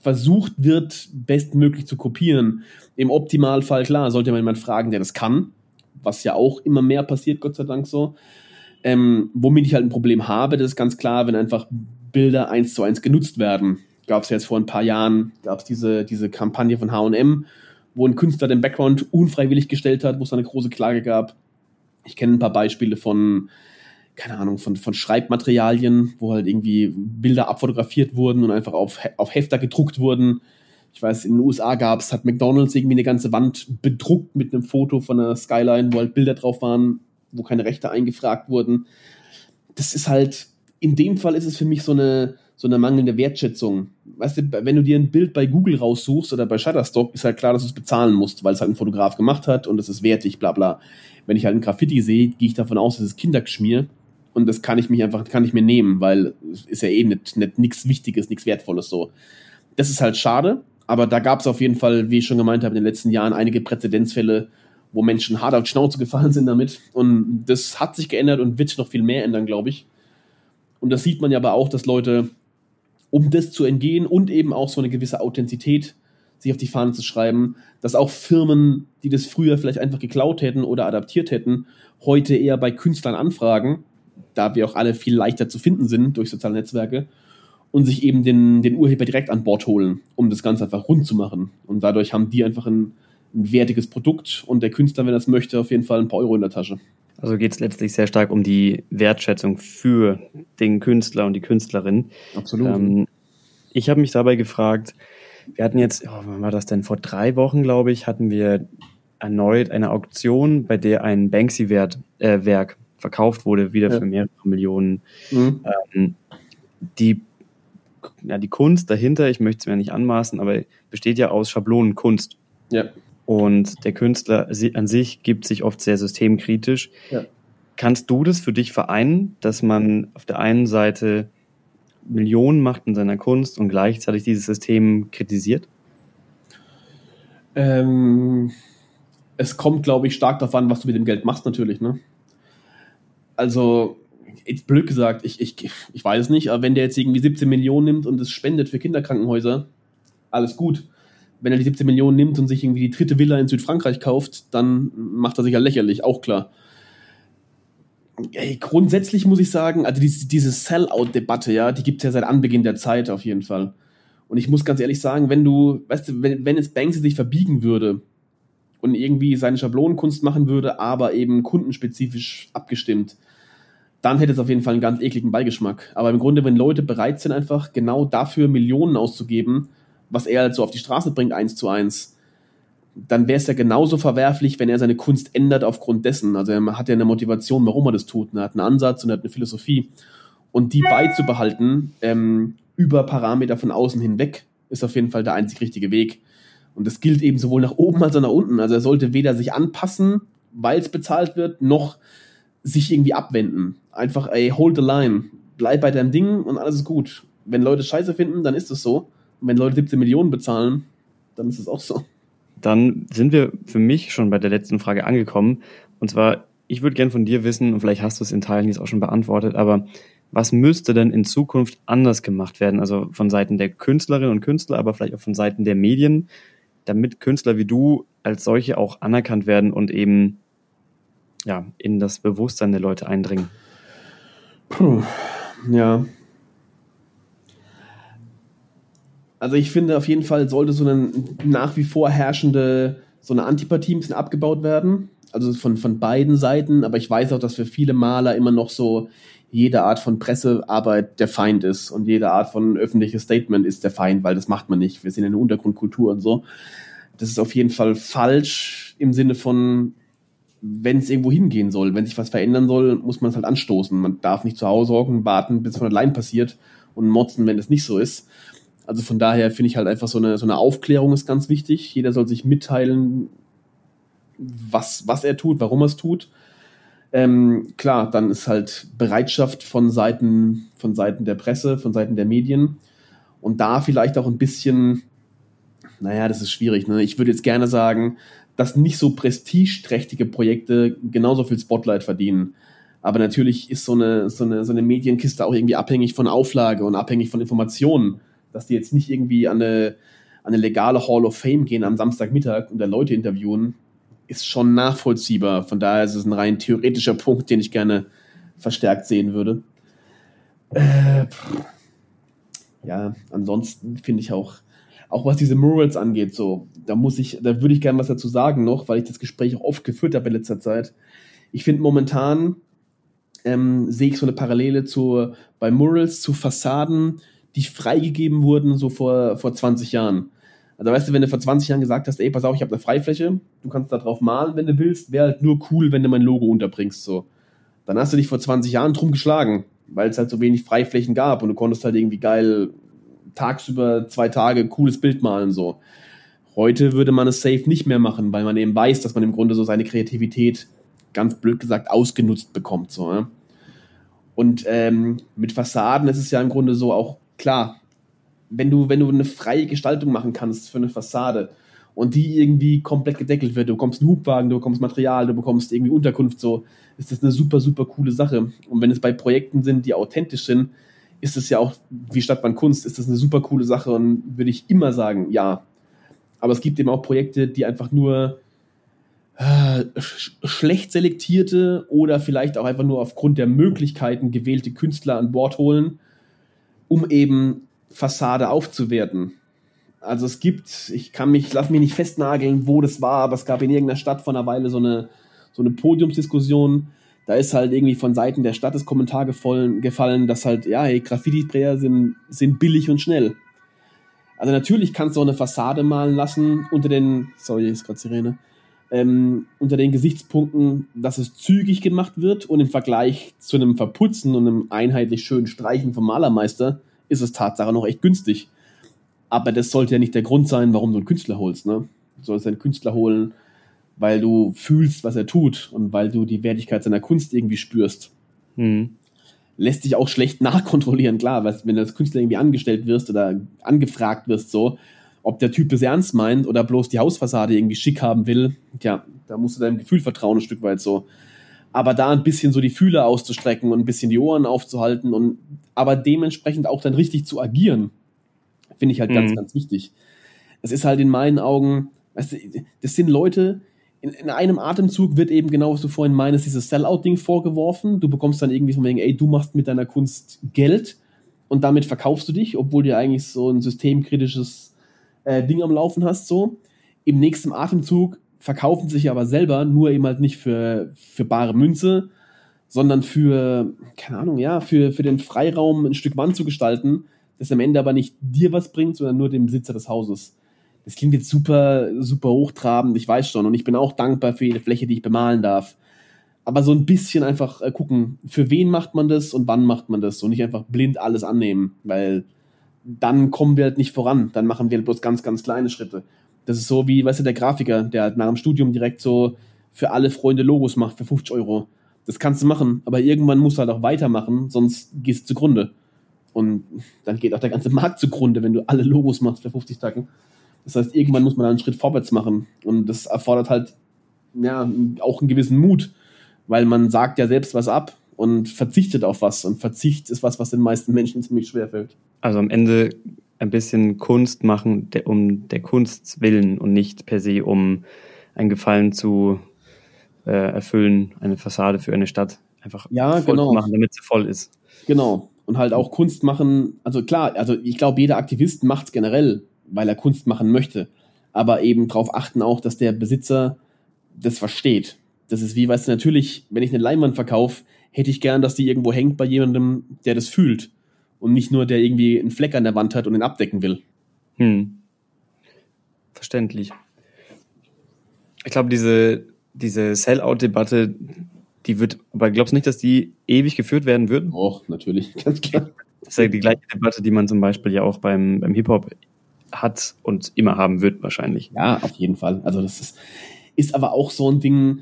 versucht wird, bestmöglich zu kopieren. Im Optimalfall, klar, sollte man jemand fragen, der das kann, was ja auch immer mehr passiert, Gott sei Dank so. Ähm, womit ich halt ein Problem habe, das ist ganz klar, wenn einfach Bilder eins zu eins genutzt werden. Gab es jetzt vor ein paar Jahren, gab es diese, diese Kampagne von H&M, wo ein Künstler den Background unfreiwillig gestellt hat, wo es eine große Klage gab. Ich kenne ein paar Beispiele von keine Ahnung, von, von Schreibmaterialien, wo halt irgendwie Bilder abfotografiert wurden und einfach auf, auf Hefter gedruckt wurden. Ich weiß, in den USA gab es, hat McDonalds irgendwie eine ganze Wand bedruckt mit einem Foto von einer Skyline, wo halt Bilder drauf waren, wo keine Rechte eingefragt wurden. Das ist halt, in dem Fall ist es für mich so eine, so eine mangelnde Wertschätzung. Weißt du, wenn du dir ein Bild bei Google raussuchst oder bei Shutterstock, ist halt klar, dass du es bezahlen musst, weil es halt ein Fotograf gemacht hat und es ist wertig, bla bla. Wenn ich halt ein Graffiti sehe, gehe ich davon aus, dass es Kindergeschmier und das kann ich mich einfach, kann ich mir nehmen, weil es ist ja eh nicht, nicht nichts Wichtiges, nichts Wertvolles so. Das ist halt schade, aber da gab es auf jeden Fall, wie ich schon gemeint habe, in den letzten Jahren einige Präzedenzfälle, wo Menschen hart auf die Schnauze gefallen sind damit. Und das hat sich geändert und wird sich noch viel mehr ändern, glaube ich. Und das sieht man ja aber auch, dass Leute, um das zu entgehen und eben auch so eine gewisse Authentizität sich auf die Fahne zu schreiben, dass auch Firmen, die das früher vielleicht einfach geklaut hätten oder adaptiert hätten, heute eher bei Künstlern anfragen da wir auch alle viel leichter zu finden sind durch soziale Netzwerke und sich eben den, den Urheber direkt an Bord holen, um das Ganze einfach rund zu machen. Und dadurch haben die einfach ein, ein wertiges Produkt und der Künstler, wenn er es möchte, auf jeden Fall ein paar Euro in der Tasche. Also geht es letztlich sehr stark um die Wertschätzung für den Künstler und die Künstlerin. Absolut. Ähm, ich habe mich dabei gefragt, wir hatten jetzt, oh, wann war das denn? Vor drei Wochen, glaube ich, hatten wir erneut eine Auktion, bei der ein Banksy-Werk äh, verkauft wurde, wieder ja. für mehrere Millionen. Mhm. Ähm, die, ja, die Kunst dahinter, ich möchte es mir nicht anmaßen, aber besteht ja aus Schablonenkunst. Ja. Und der Künstler an sich gibt sich oft sehr systemkritisch. Ja. Kannst du das für dich vereinen, dass man auf der einen Seite Millionen macht in seiner Kunst und gleichzeitig dieses System kritisiert? Ähm, es kommt, glaube ich, stark darauf an, was du mit dem Geld machst, natürlich. Ne? Also, jetzt blöd gesagt, ich, ich, ich weiß es nicht, aber wenn der jetzt irgendwie 17 Millionen nimmt und es spendet für Kinderkrankenhäuser, alles gut. Wenn er die 17 Millionen nimmt und sich irgendwie die dritte Villa in Südfrankreich kauft, dann macht er sich ja lächerlich, auch klar. Ey, grundsätzlich muss ich sagen, also diese, diese Sell-out-Debatte, ja, die gibt es ja seit Anbeginn der Zeit auf jeden Fall. Und ich muss ganz ehrlich sagen, wenn du, weißt du, wenn, wenn jetzt Banksy sich verbiegen würde und irgendwie seine Schablonenkunst machen würde, aber eben kundenspezifisch abgestimmt, dann hätte es auf jeden Fall einen ganz ekligen Beigeschmack. Aber im Grunde, wenn Leute bereit sind, einfach genau dafür Millionen auszugeben, was er halt so auf die Straße bringt, eins zu eins, dann wäre es ja genauso verwerflich, wenn er seine Kunst ändert aufgrund dessen. Also er hat ja eine Motivation, warum er das tut. Er hat einen Ansatz und er hat eine Philosophie. Und die beizubehalten, ähm, über Parameter von außen hinweg, ist auf jeden Fall der einzig richtige Weg. Und das gilt eben sowohl nach oben als auch nach unten. Also er sollte weder sich anpassen, weil es bezahlt wird, noch sich irgendwie abwenden. Einfach, ey, hold the line. Bleib bei deinem Ding und alles ist gut. Wenn Leute Scheiße finden, dann ist es so. Und wenn Leute 17 Millionen bezahlen, dann ist es auch so. Dann sind wir für mich schon bei der letzten Frage angekommen. Und zwar, ich würde gern von dir wissen, und vielleicht hast du es in Teilen jetzt auch schon beantwortet, aber was müsste denn in Zukunft anders gemacht werden? Also von Seiten der Künstlerinnen und Künstler, aber vielleicht auch von Seiten der Medien, damit Künstler wie du als solche auch anerkannt werden und eben ja, in das Bewusstsein der Leute eindringen? Puh, ja. Also ich finde auf jeden Fall sollte so eine nach wie vor herrschende so eine Antipathie ein bisschen abgebaut werden. also von, von beiden Seiten, aber ich weiß auch, dass für viele Maler immer noch so jede Art von Pressearbeit der Feind ist und jede Art von öffentliches Statement ist der Feind, weil das macht man nicht. Wir sind in der Untergrundkultur und so. Das ist auf jeden Fall falsch im Sinne von, wenn es irgendwo hingehen soll, wenn sich was verändern soll, muss man es halt anstoßen. Man darf nicht zu Hause hocken, warten, bis es von allein passiert und motzen, wenn es nicht so ist. Also von daher finde ich halt einfach so eine, so eine Aufklärung ist ganz wichtig. Jeder soll sich mitteilen, was, was er tut, warum er es tut. Ähm, klar, dann ist halt Bereitschaft von Seiten, von Seiten der Presse, von Seiten der Medien. Und da vielleicht auch ein bisschen, naja, das ist schwierig. Ne? Ich würde jetzt gerne sagen, dass nicht so prestigeträchtige Projekte genauso viel Spotlight verdienen. Aber natürlich ist so eine, so, eine, so eine Medienkiste auch irgendwie abhängig von Auflage und abhängig von Informationen dass die jetzt nicht irgendwie an eine, an eine legale Hall of Fame gehen am Samstagmittag und da Leute interviewen, ist schon nachvollziehbar. Von daher ist es ein rein theoretischer Punkt, den ich gerne verstärkt sehen würde. Äh, ja, ansonsten finde ich auch, auch was diese Murals angeht, so, da muss ich, da würde ich gerne was dazu sagen noch, weil ich das Gespräch auch oft geführt habe in letzter Zeit. Ich finde momentan ähm, sehe ich so eine Parallele zu bei Murals zu Fassaden, die freigegeben wurden, so vor, vor 20 Jahren. Also weißt du, wenn du vor 20 Jahren gesagt hast, ey, pass auf, ich habe eine Freifläche, du kannst da drauf malen, wenn du willst, wäre halt nur cool, wenn du mein Logo unterbringst, so. Dann hast du dich vor 20 Jahren drum geschlagen, weil es halt so wenig Freiflächen gab und du konntest halt irgendwie geil tagsüber zwei Tage cooles Bild malen, so. Heute würde man es safe nicht mehr machen, weil man eben weiß, dass man im Grunde so seine Kreativität, ganz blöd gesagt, ausgenutzt bekommt, so, ja? Und ähm, mit Fassaden ist es ja im Grunde so auch klar, wenn du, wenn du eine freie Gestaltung machen kannst für eine Fassade und die irgendwie komplett gedeckelt wird, du bekommst einen Hubwagen, du bekommst Material, du bekommst irgendwie Unterkunft, so, ist das eine super, super coole Sache. Und wenn es bei Projekten sind, die authentisch sind, ist es ja auch, wie Stadtbahn Kunst, ist das eine super coole Sache und würde ich immer sagen, ja. Aber es gibt eben auch Projekte, die einfach nur äh, sch schlecht selektierte oder vielleicht auch einfach nur aufgrund der Möglichkeiten gewählte Künstler an Bord holen um eben Fassade aufzuwerten. Also es gibt, ich kann mich, lass mich nicht festnageln, wo das war, aber es gab in irgendeiner Stadt vor einer Weile so eine, so eine Podiumsdiskussion. Da ist halt irgendwie von Seiten der Stadt das Kommentar gefallen, gefallen dass halt, ja, hey, Graffiti-Sprayer sind, sind billig und schnell. Also natürlich kannst du auch eine Fassade malen lassen unter den, sorry, ist gerade Sirene, ähm, unter den Gesichtspunkten, dass es zügig gemacht wird und im Vergleich zu einem Verputzen und einem einheitlich schönen Streichen vom Malermeister ist es Tatsache noch echt günstig. Aber das sollte ja nicht der Grund sein, warum du einen Künstler holst. Ne? Du sollst einen Künstler holen, weil du fühlst, was er tut und weil du die Wertigkeit seiner Kunst irgendwie spürst. Mhm. Lässt sich auch schlecht nachkontrollieren, klar, weil wenn du als Künstler irgendwie angestellt wirst oder angefragt wirst, so, ob der Typ es ernst meint oder bloß die Hausfassade irgendwie schick haben will, tja, da musst du deinem Gefühl vertrauen, ein Stück weit so. Aber da ein bisschen so die Fühler auszustrecken und ein bisschen die Ohren aufzuhalten und aber dementsprechend auch dann richtig zu agieren, finde ich halt mhm. ganz, ganz wichtig. Es ist halt in meinen Augen, weißt du, das sind Leute, in, in, einem Atemzug wird eben genau, was du vorhin meinst, dieses Sellout-Ding vorgeworfen. Du bekommst dann irgendwie von wegen, ey, du machst mit deiner Kunst Geld und damit verkaufst du dich, obwohl dir eigentlich so ein systemkritisches äh, Ding am Laufen hast, so. Im nächsten Atemzug verkaufen sich aber selber, nur eben halt nicht für, für bare Münze, sondern für, keine Ahnung, ja, für, für den Freiraum ein Stück Wand zu gestalten, das am Ende aber nicht dir was bringt, sondern nur dem Besitzer des Hauses. Das klingt jetzt super, super hochtrabend, ich weiß schon. Und ich bin auch dankbar für jede Fläche, die ich bemalen darf. Aber so ein bisschen einfach äh, gucken, für wen macht man das und wann macht man das und nicht einfach blind alles annehmen, weil dann kommen wir halt nicht voran. Dann machen wir halt bloß ganz, ganz kleine Schritte. Das ist so wie, weißt du, der Grafiker, der halt nach dem Studium direkt so für alle Freunde Logos macht für 50 Euro. Das kannst du machen, aber irgendwann musst du halt auch weitermachen, sonst gehst du zugrunde. Und dann geht auch der ganze Markt zugrunde, wenn du alle Logos machst für 50 Tacken. Das heißt, irgendwann muss man einen Schritt vorwärts machen. Und das erfordert halt ja, auch einen gewissen Mut, weil man sagt ja selbst was ab und verzichtet auf was. Und Verzicht ist was, was den meisten Menschen ziemlich schwer fällt. Also am Ende ein bisschen Kunst machen um der Kunst willen und nicht per se um einen Gefallen zu äh, erfüllen, eine Fassade für eine Stadt einfach ja, voll genau. zu machen, damit sie voll ist. Genau. Und halt auch Kunst machen, also klar, also ich glaube, jeder Aktivist macht es generell, weil er Kunst machen möchte. Aber eben darauf achten auch, dass der Besitzer das versteht Das ist wie, weißt du, natürlich, wenn ich eine Leinwand verkaufe, hätte ich gern, dass die irgendwo hängt bei jemandem, der das fühlt. Und nicht nur, der irgendwie einen Fleck an der Wand hat und ihn abdecken will. Hm. Verständlich. Ich glaube, diese, diese Sell-out-Debatte, die wird, aber glaubst du nicht, dass die ewig geführt werden wird? Och, natürlich, ganz klar. Das ist ja die gleiche Debatte, die man zum Beispiel ja auch beim, beim Hip-Hop hat und immer haben wird, wahrscheinlich. Ja, auf jeden Fall. Also, das ist, ist aber auch so ein Ding,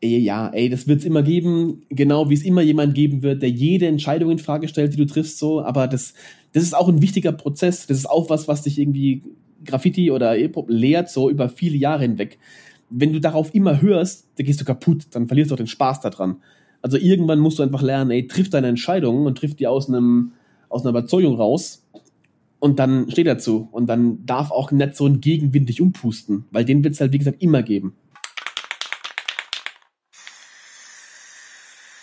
ey, ja, ey, das wird es immer geben, genau wie es immer jemand geben wird, der jede Entscheidung in Frage stellt, die du triffst, so, aber das, das ist auch ein wichtiger Prozess. Das ist auch was, was dich irgendwie Graffiti oder Hip-Hop lehrt, so über viele Jahre hinweg. Wenn du darauf immer hörst, dann gehst du kaputt, dann verlierst du auch den Spaß daran. Also irgendwann musst du einfach lernen, ey, triff deine Entscheidungen und triff die aus einem, aus einer Überzeugung raus und dann steht dazu. Und dann darf auch nicht so ein Gegenwind dich umpusten, weil den wird es halt, wie gesagt, immer geben.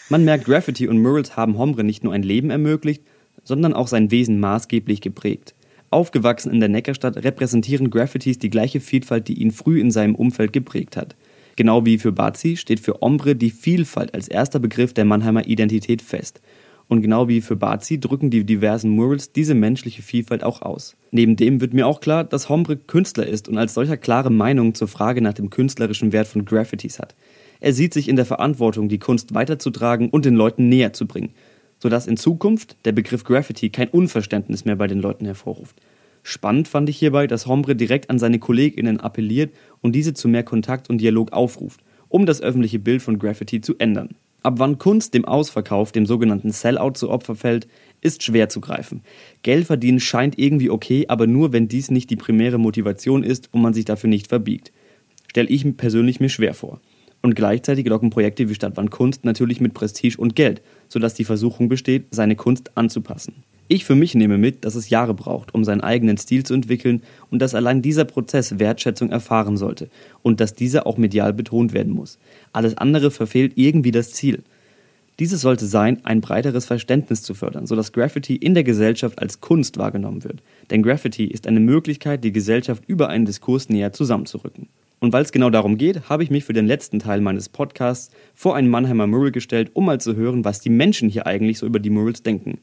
Man merkt, Graffiti und Murals haben Hombre nicht nur ein Leben ermöglicht, sondern auch sein Wesen maßgeblich geprägt. Aufgewachsen in der Neckarstadt repräsentieren Graffitis die gleiche Vielfalt, die ihn früh in seinem Umfeld geprägt hat. Genau wie für Bazi steht für Ombre die Vielfalt als erster Begriff der Mannheimer Identität fest. Und genau wie für Bazi drücken die diversen Murals diese menschliche Vielfalt auch aus. Neben dem wird mir auch klar, dass Hombre Künstler ist und als solcher klare Meinung zur Frage nach dem künstlerischen Wert von Graffitis hat. Er sieht sich in der Verantwortung, die Kunst weiterzutragen und den Leuten näher zu bringen, sodass in Zukunft der Begriff Graffiti kein Unverständnis mehr bei den Leuten hervorruft. Spannend fand ich hierbei, dass Hombre direkt an seine KollegInnen appelliert und diese zu mehr Kontakt und Dialog aufruft, um das öffentliche Bild von Graffiti zu ändern. Ab wann Kunst dem Ausverkauf, dem sogenannten Sellout zu Opfer fällt, ist schwer zu greifen. Geld verdienen scheint irgendwie okay, aber nur wenn dies nicht die primäre Motivation ist und man sich dafür nicht verbiegt. Stelle ich persönlich mir schwer vor. Und gleichzeitig locken Projekte wie Stadtwand Kunst natürlich mit Prestige und Geld, sodass die Versuchung besteht, seine Kunst anzupassen. Ich für mich nehme mit, dass es Jahre braucht, um seinen eigenen Stil zu entwickeln und dass allein dieser Prozess Wertschätzung erfahren sollte und dass dieser auch medial betont werden muss. Alles andere verfehlt irgendwie das Ziel. Dieses sollte sein, ein breiteres Verständnis zu fördern, sodass Graffiti in der Gesellschaft als Kunst wahrgenommen wird. Denn Graffiti ist eine Möglichkeit, die Gesellschaft über einen Diskurs näher zusammenzurücken. Und weil es genau darum geht, habe ich mich für den letzten Teil meines Podcasts vor einen Mannheimer Mural gestellt, um mal zu hören, was die Menschen hier eigentlich so über die Murals denken.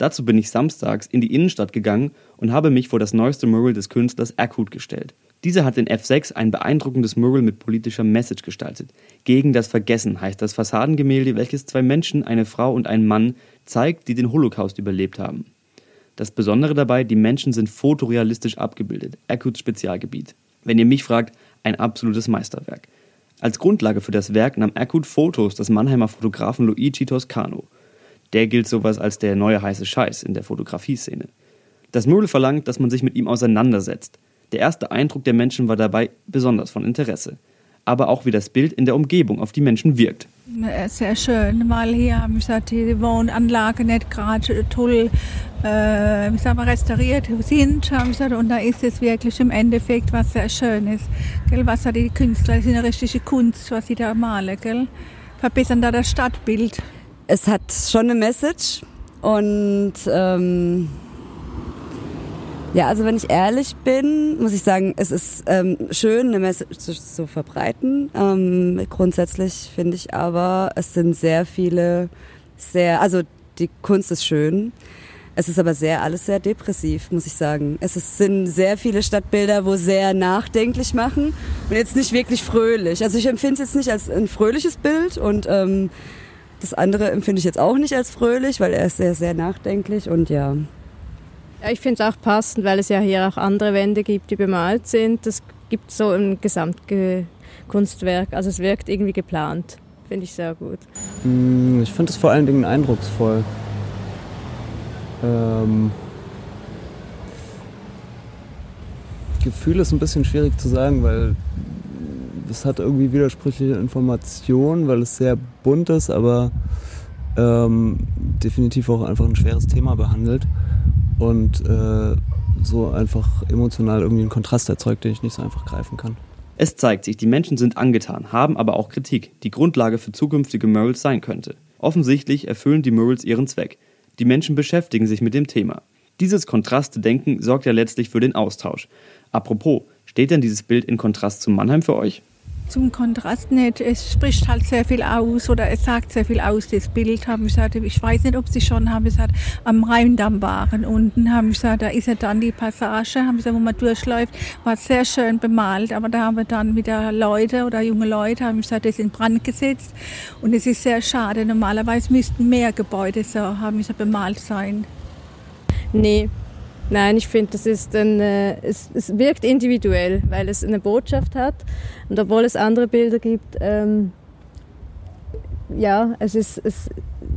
Dazu bin ich samstags in die Innenstadt gegangen und habe mich vor das neueste Mural des Künstlers Akut gestellt. Dieser hat in F6 ein beeindruckendes Mural mit politischer Message gestaltet. Gegen das Vergessen heißt das Fassadengemälde, welches zwei Menschen, eine Frau und einen Mann, zeigt, die den Holocaust überlebt haben. Das Besondere dabei, die Menschen sind fotorealistisch abgebildet. Akuts Spezialgebiet. Wenn ihr mich fragt, ein absolutes Meisterwerk. Als Grundlage für das Werk nahm Akut Fotos des Mannheimer Fotografen Luigi Toscano. Der gilt sowas als der neue heiße Scheiß in der Fotografieszene. Das Mural verlangt, dass man sich mit ihm auseinandersetzt. Der erste Eindruck der Menschen war dabei besonders von Interesse. Aber auch wie das Bild in der Umgebung auf die Menschen wirkt. Sehr schön, weil hier haben gesagt, die Wohnanlage nicht gerade toll äh, sagen wir, restauriert sind. Haben gesagt, und da ist es wirklich im Endeffekt was sehr Schönes. Gell? Was da die Künstler, das ist eine richtige Kunst, was sie da malen. Gell? Verbessern da das Stadtbild. Es hat schon eine Message und ähm, ja, also wenn ich ehrlich bin, muss ich sagen, es ist ähm, schön, eine Message zu, zu verbreiten. Ähm, grundsätzlich finde ich aber, es sind sehr viele, sehr, also die Kunst ist schön. Es ist aber sehr, alles sehr depressiv, muss ich sagen. Es ist, sind sehr viele Stadtbilder, wo sehr nachdenklich machen und jetzt nicht wirklich fröhlich. Also ich empfinde es jetzt nicht als ein fröhliches Bild und ähm, das andere empfinde ich jetzt auch nicht als fröhlich, weil er ist sehr, sehr nachdenklich und ja, ja, ich finde es auch passend, weil es ja hier auch andere Wände gibt, die bemalt sind. Das gibt so ein Gesamtkunstwerk. Also es wirkt irgendwie geplant. Finde ich sehr gut. Mm, ich finde es vor allen Dingen eindrucksvoll. Ähm Gefühl ist ein bisschen schwierig zu sagen, weil es hat irgendwie widersprüchliche Informationen, weil es sehr bunt ist, aber ähm, definitiv auch einfach ein schweres Thema behandelt und äh, so einfach emotional irgendwie einen Kontrast erzeugt, den ich nicht so einfach greifen kann. Es zeigt sich, die Menschen sind angetan, haben aber auch Kritik, die Grundlage für zukünftige Murals sein könnte. Offensichtlich erfüllen die Murals ihren Zweck. Die Menschen beschäftigen sich mit dem Thema. Dieses Kontraste-Denken sorgt ja letztlich für den Austausch. Apropos, steht denn dieses Bild in Kontrast zu Mannheim für euch? Zum Kontrast nicht. Es spricht halt sehr viel aus oder es sagt sehr viel aus, das Bild. Haben gesagt, ich weiß nicht, ob Sie schon haben gesagt, am Rheindamm waren. Unten haben gesagt, da ist ja dann die Passage, haben gesagt, wo man durchläuft, war sehr schön bemalt. Aber da haben wir dann wieder Leute oder junge Leute, haben gesagt, das in Brand gesetzt. Und es ist sehr schade. Normalerweise müssten mehr Gebäude so, haben gesagt, bemalt sein. Nee, Nein, ich finde, das ist ein, äh, es, es, wirkt individuell, weil es eine Botschaft hat. Und obwohl es andere Bilder gibt, ähm, ja, es ist, es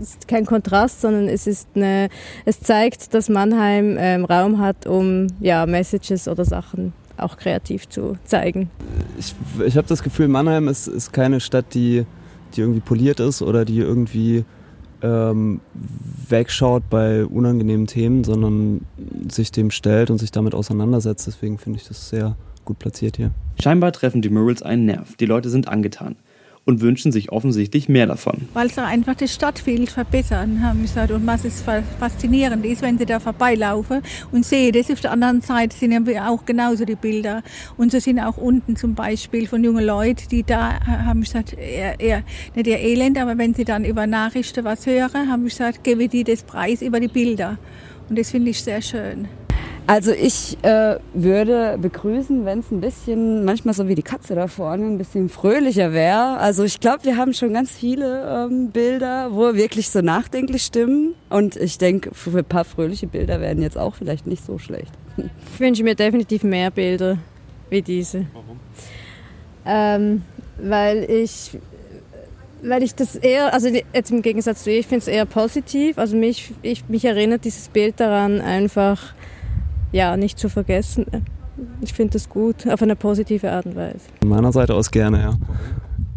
ist kein Kontrast, sondern es ist eine, es zeigt, dass Mannheim ähm, Raum hat, um ja, Messages oder Sachen auch kreativ zu zeigen. Ich, ich habe das Gefühl, Mannheim ist, ist keine Stadt, die, die irgendwie poliert ist oder die irgendwie ähm, wegschaut bei unangenehmen Themen, sondern sich dem stellt und sich damit auseinandersetzt. Deswegen finde ich das sehr gut platziert hier. Scheinbar treffen die Murals einen Nerv. Die Leute sind angetan und wünschen sich offensichtlich mehr davon. Weil sie einfach das Stadtbild verbessern, haben gesagt. Und was ist faszinierend ist, wenn sie da vorbeilaufen und sehen, das auf der anderen Seite sind ja auch genauso die Bilder. Und so sind auch unten zum Beispiel von jungen Leuten, die da haben gesagt, eher, eher nicht ihr Elend, aber wenn sie dann über Nachrichten was hören, haben gesagt, gebe die das Preis über die Bilder. Und das finde ich sehr schön. Also ich äh, würde begrüßen, wenn es ein bisschen, manchmal so wie die Katze da vorne, ein bisschen fröhlicher wäre. Also ich glaube, wir haben schon ganz viele ähm, Bilder, wo wirklich so nachdenklich stimmen. Und ich denke, für ein paar fröhliche Bilder werden jetzt auch vielleicht nicht so schlecht. Ich wünsche mir definitiv mehr Bilder wie diese. Warum? Ähm, weil ich weil ich das eher, also jetzt im Gegensatz zu dir, ich finde es eher positiv. Also mich, ich, mich erinnert dieses Bild daran, einfach ja, nicht zu vergessen. Ich finde das gut, auf eine positive Art und Weise. Von meiner Seite aus gerne, ja.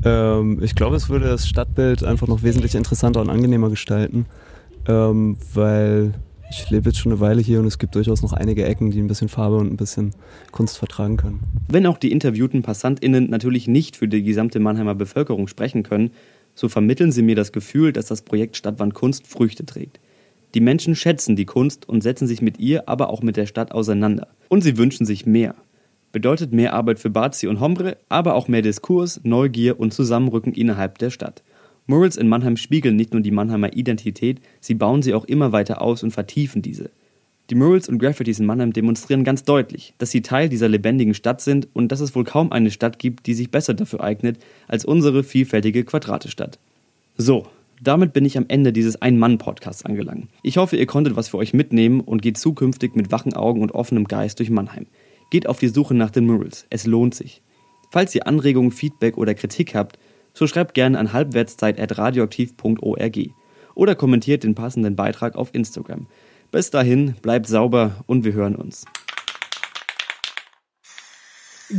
Ähm, ich glaube, es würde das Stadtbild einfach noch wesentlich interessanter und angenehmer gestalten, ähm, weil ich lebe jetzt schon eine Weile hier und es gibt durchaus noch einige Ecken, die ein bisschen Farbe und ein bisschen Kunst vertragen können. Wenn auch die interviewten PassantInnen natürlich nicht für die gesamte Mannheimer Bevölkerung sprechen können, so vermitteln sie mir das Gefühl, dass das Projekt Stadtwand Kunst Früchte trägt. Die Menschen schätzen die Kunst und setzen sich mit ihr, aber auch mit der Stadt auseinander. Und sie wünschen sich mehr. Bedeutet mehr Arbeit für Bazi und Hombre, aber auch mehr Diskurs, Neugier und Zusammenrücken innerhalb der Stadt. Murals in Mannheim spiegeln nicht nur die Mannheimer Identität, sie bauen sie auch immer weiter aus und vertiefen diese. Die Murals und Graffitis in Mannheim demonstrieren ganz deutlich, dass sie Teil dieser lebendigen Stadt sind und dass es wohl kaum eine Stadt gibt, die sich besser dafür eignet als unsere vielfältige Quadratestadt. So, damit bin ich am Ende dieses Ein-Mann-Podcasts angelangt. Ich hoffe, ihr konntet was für euch mitnehmen und geht zukünftig mit wachen Augen und offenem Geist durch Mannheim. Geht auf die Suche nach den Murals. Es lohnt sich. Falls ihr Anregungen, Feedback oder Kritik habt, so schreibt gerne an halbwertszeit.radioaktiv.org oder kommentiert den passenden Beitrag auf Instagram. Bis dahin, bleibt sauber und wir hören uns.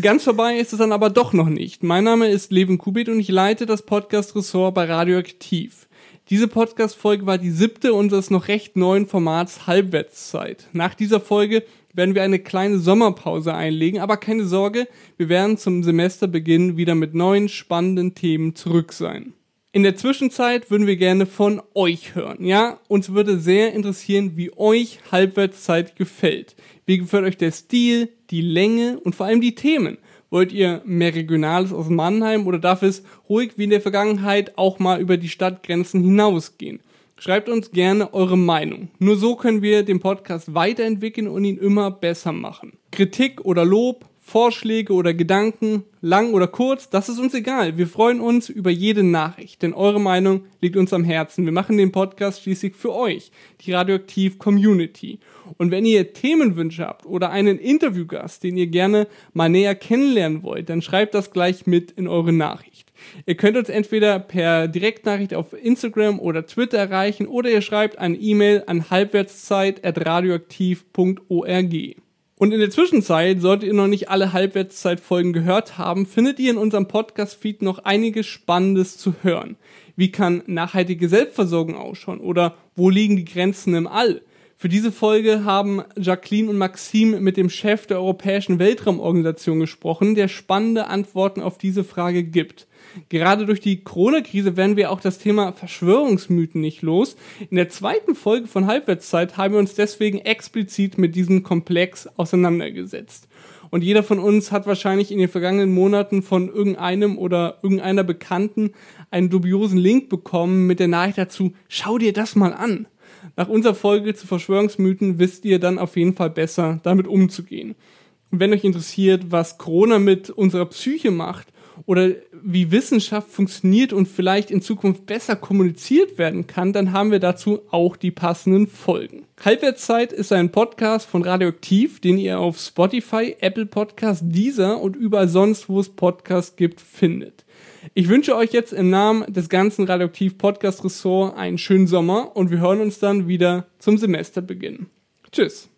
Ganz vorbei ist es dann aber doch noch nicht. Mein Name ist Levin Kubit und ich leite das Podcast-Ressort bei Radioaktiv. Diese Podcast-Folge war die siebte unseres noch recht neuen Formats Halbwertszeit. Nach dieser Folge werden wir eine kleine Sommerpause einlegen, aber keine Sorge, wir werden zum Semesterbeginn wieder mit neuen spannenden Themen zurück sein. In der Zwischenzeit würden wir gerne von euch hören. Ja, uns würde sehr interessieren, wie euch Halbwertszeit gefällt. Wie gefällt euch der Stil, die Länge und vor allem die Themen? Wollt ihr mehr Regionales aus Mannheim oder darf es ruhig wie in der Vergangenheit auch mal über die Stadtgrenzen hinausgehen? Schreibt uns gerne eure Meinung. Nur so können wir den Podcast weiterentwickeln und ihn immer besser machen. Kritik oder Lob, Vorschläge oder Gedanken, lang oder kurz, das ist uns egal. Wir freuen uns über jede Nachricht, denn eure Meinung liegt uns am Herzen. Wir machen den Podcast schließlich für euch, die Radioaktiv Community. Und wenn ihr Themenwünsche habt oder einen Interviewgast, den ihr gerne mal näher kennenlernen wollt, dann schreibt das gleich mit in eure Nachricht. Ihr könnt uns entweder per Direktnachricht auf Instagram oder Twitter erreichen oder ihr schreibt eine E-Mail an halbwertszeit.radioaktiv.org. Und in der Zwischenzeit, solltet ihr noch nicht alle Halbwertszeitfolgen gehört haben, findet ihr in unserem Podcast-Feed noch einiges Spannendes zu hören. Wie kann nachhaltige Selbstversorgung ausschauen? Oder wo liegen die Grenzen im All? Für diese Folge haben Jacqueline und Maxim mit dem Chef der Europäischen Weltraumorganisation gesprochen, der spannende Antworten auf diese Frage gibt. Gerade durch die Corona-Krise werden wir auch das Thema Verschwörungsmythen nicht los. In der zweiten Folge von Halbwertszeit haben wir uns deswegen explizit mit diesem Komplex auseinandergesetzt. Und jeder von uns hat wahrscheinlich in den vergangenen Monaten von irgendeinem oder irgendeiner Bekannten einen dubiosen Link bekommen mit der Nachricht dazu, schau dir das mal an. Nach unserer Folge zu Verschwörungsmythen wisst ihr dann auf jeden Fall besser, damit umzugehen. Und wenn euch interessiert, was Corona mit unserer Psyche macht oder wie Wissenschaft funktioniert und vielleicht in Zukunft besser kommuniziert werden kann, dann haben wir dazu auch die passenden Folgen. Halbwertszeit ist ein Podcast von Radioaktiv, den ihr auf Spotify, Apple Podcast, Deezer und überall sonst, wo es Podcasts gibt, findet. Ich wünsche euch jetzt im Namen des ganzen Radioaktiv Podcast Ressort einen schönen Sommer und wir hören uns dann wieder zum Semesterbeginn. Tschüss.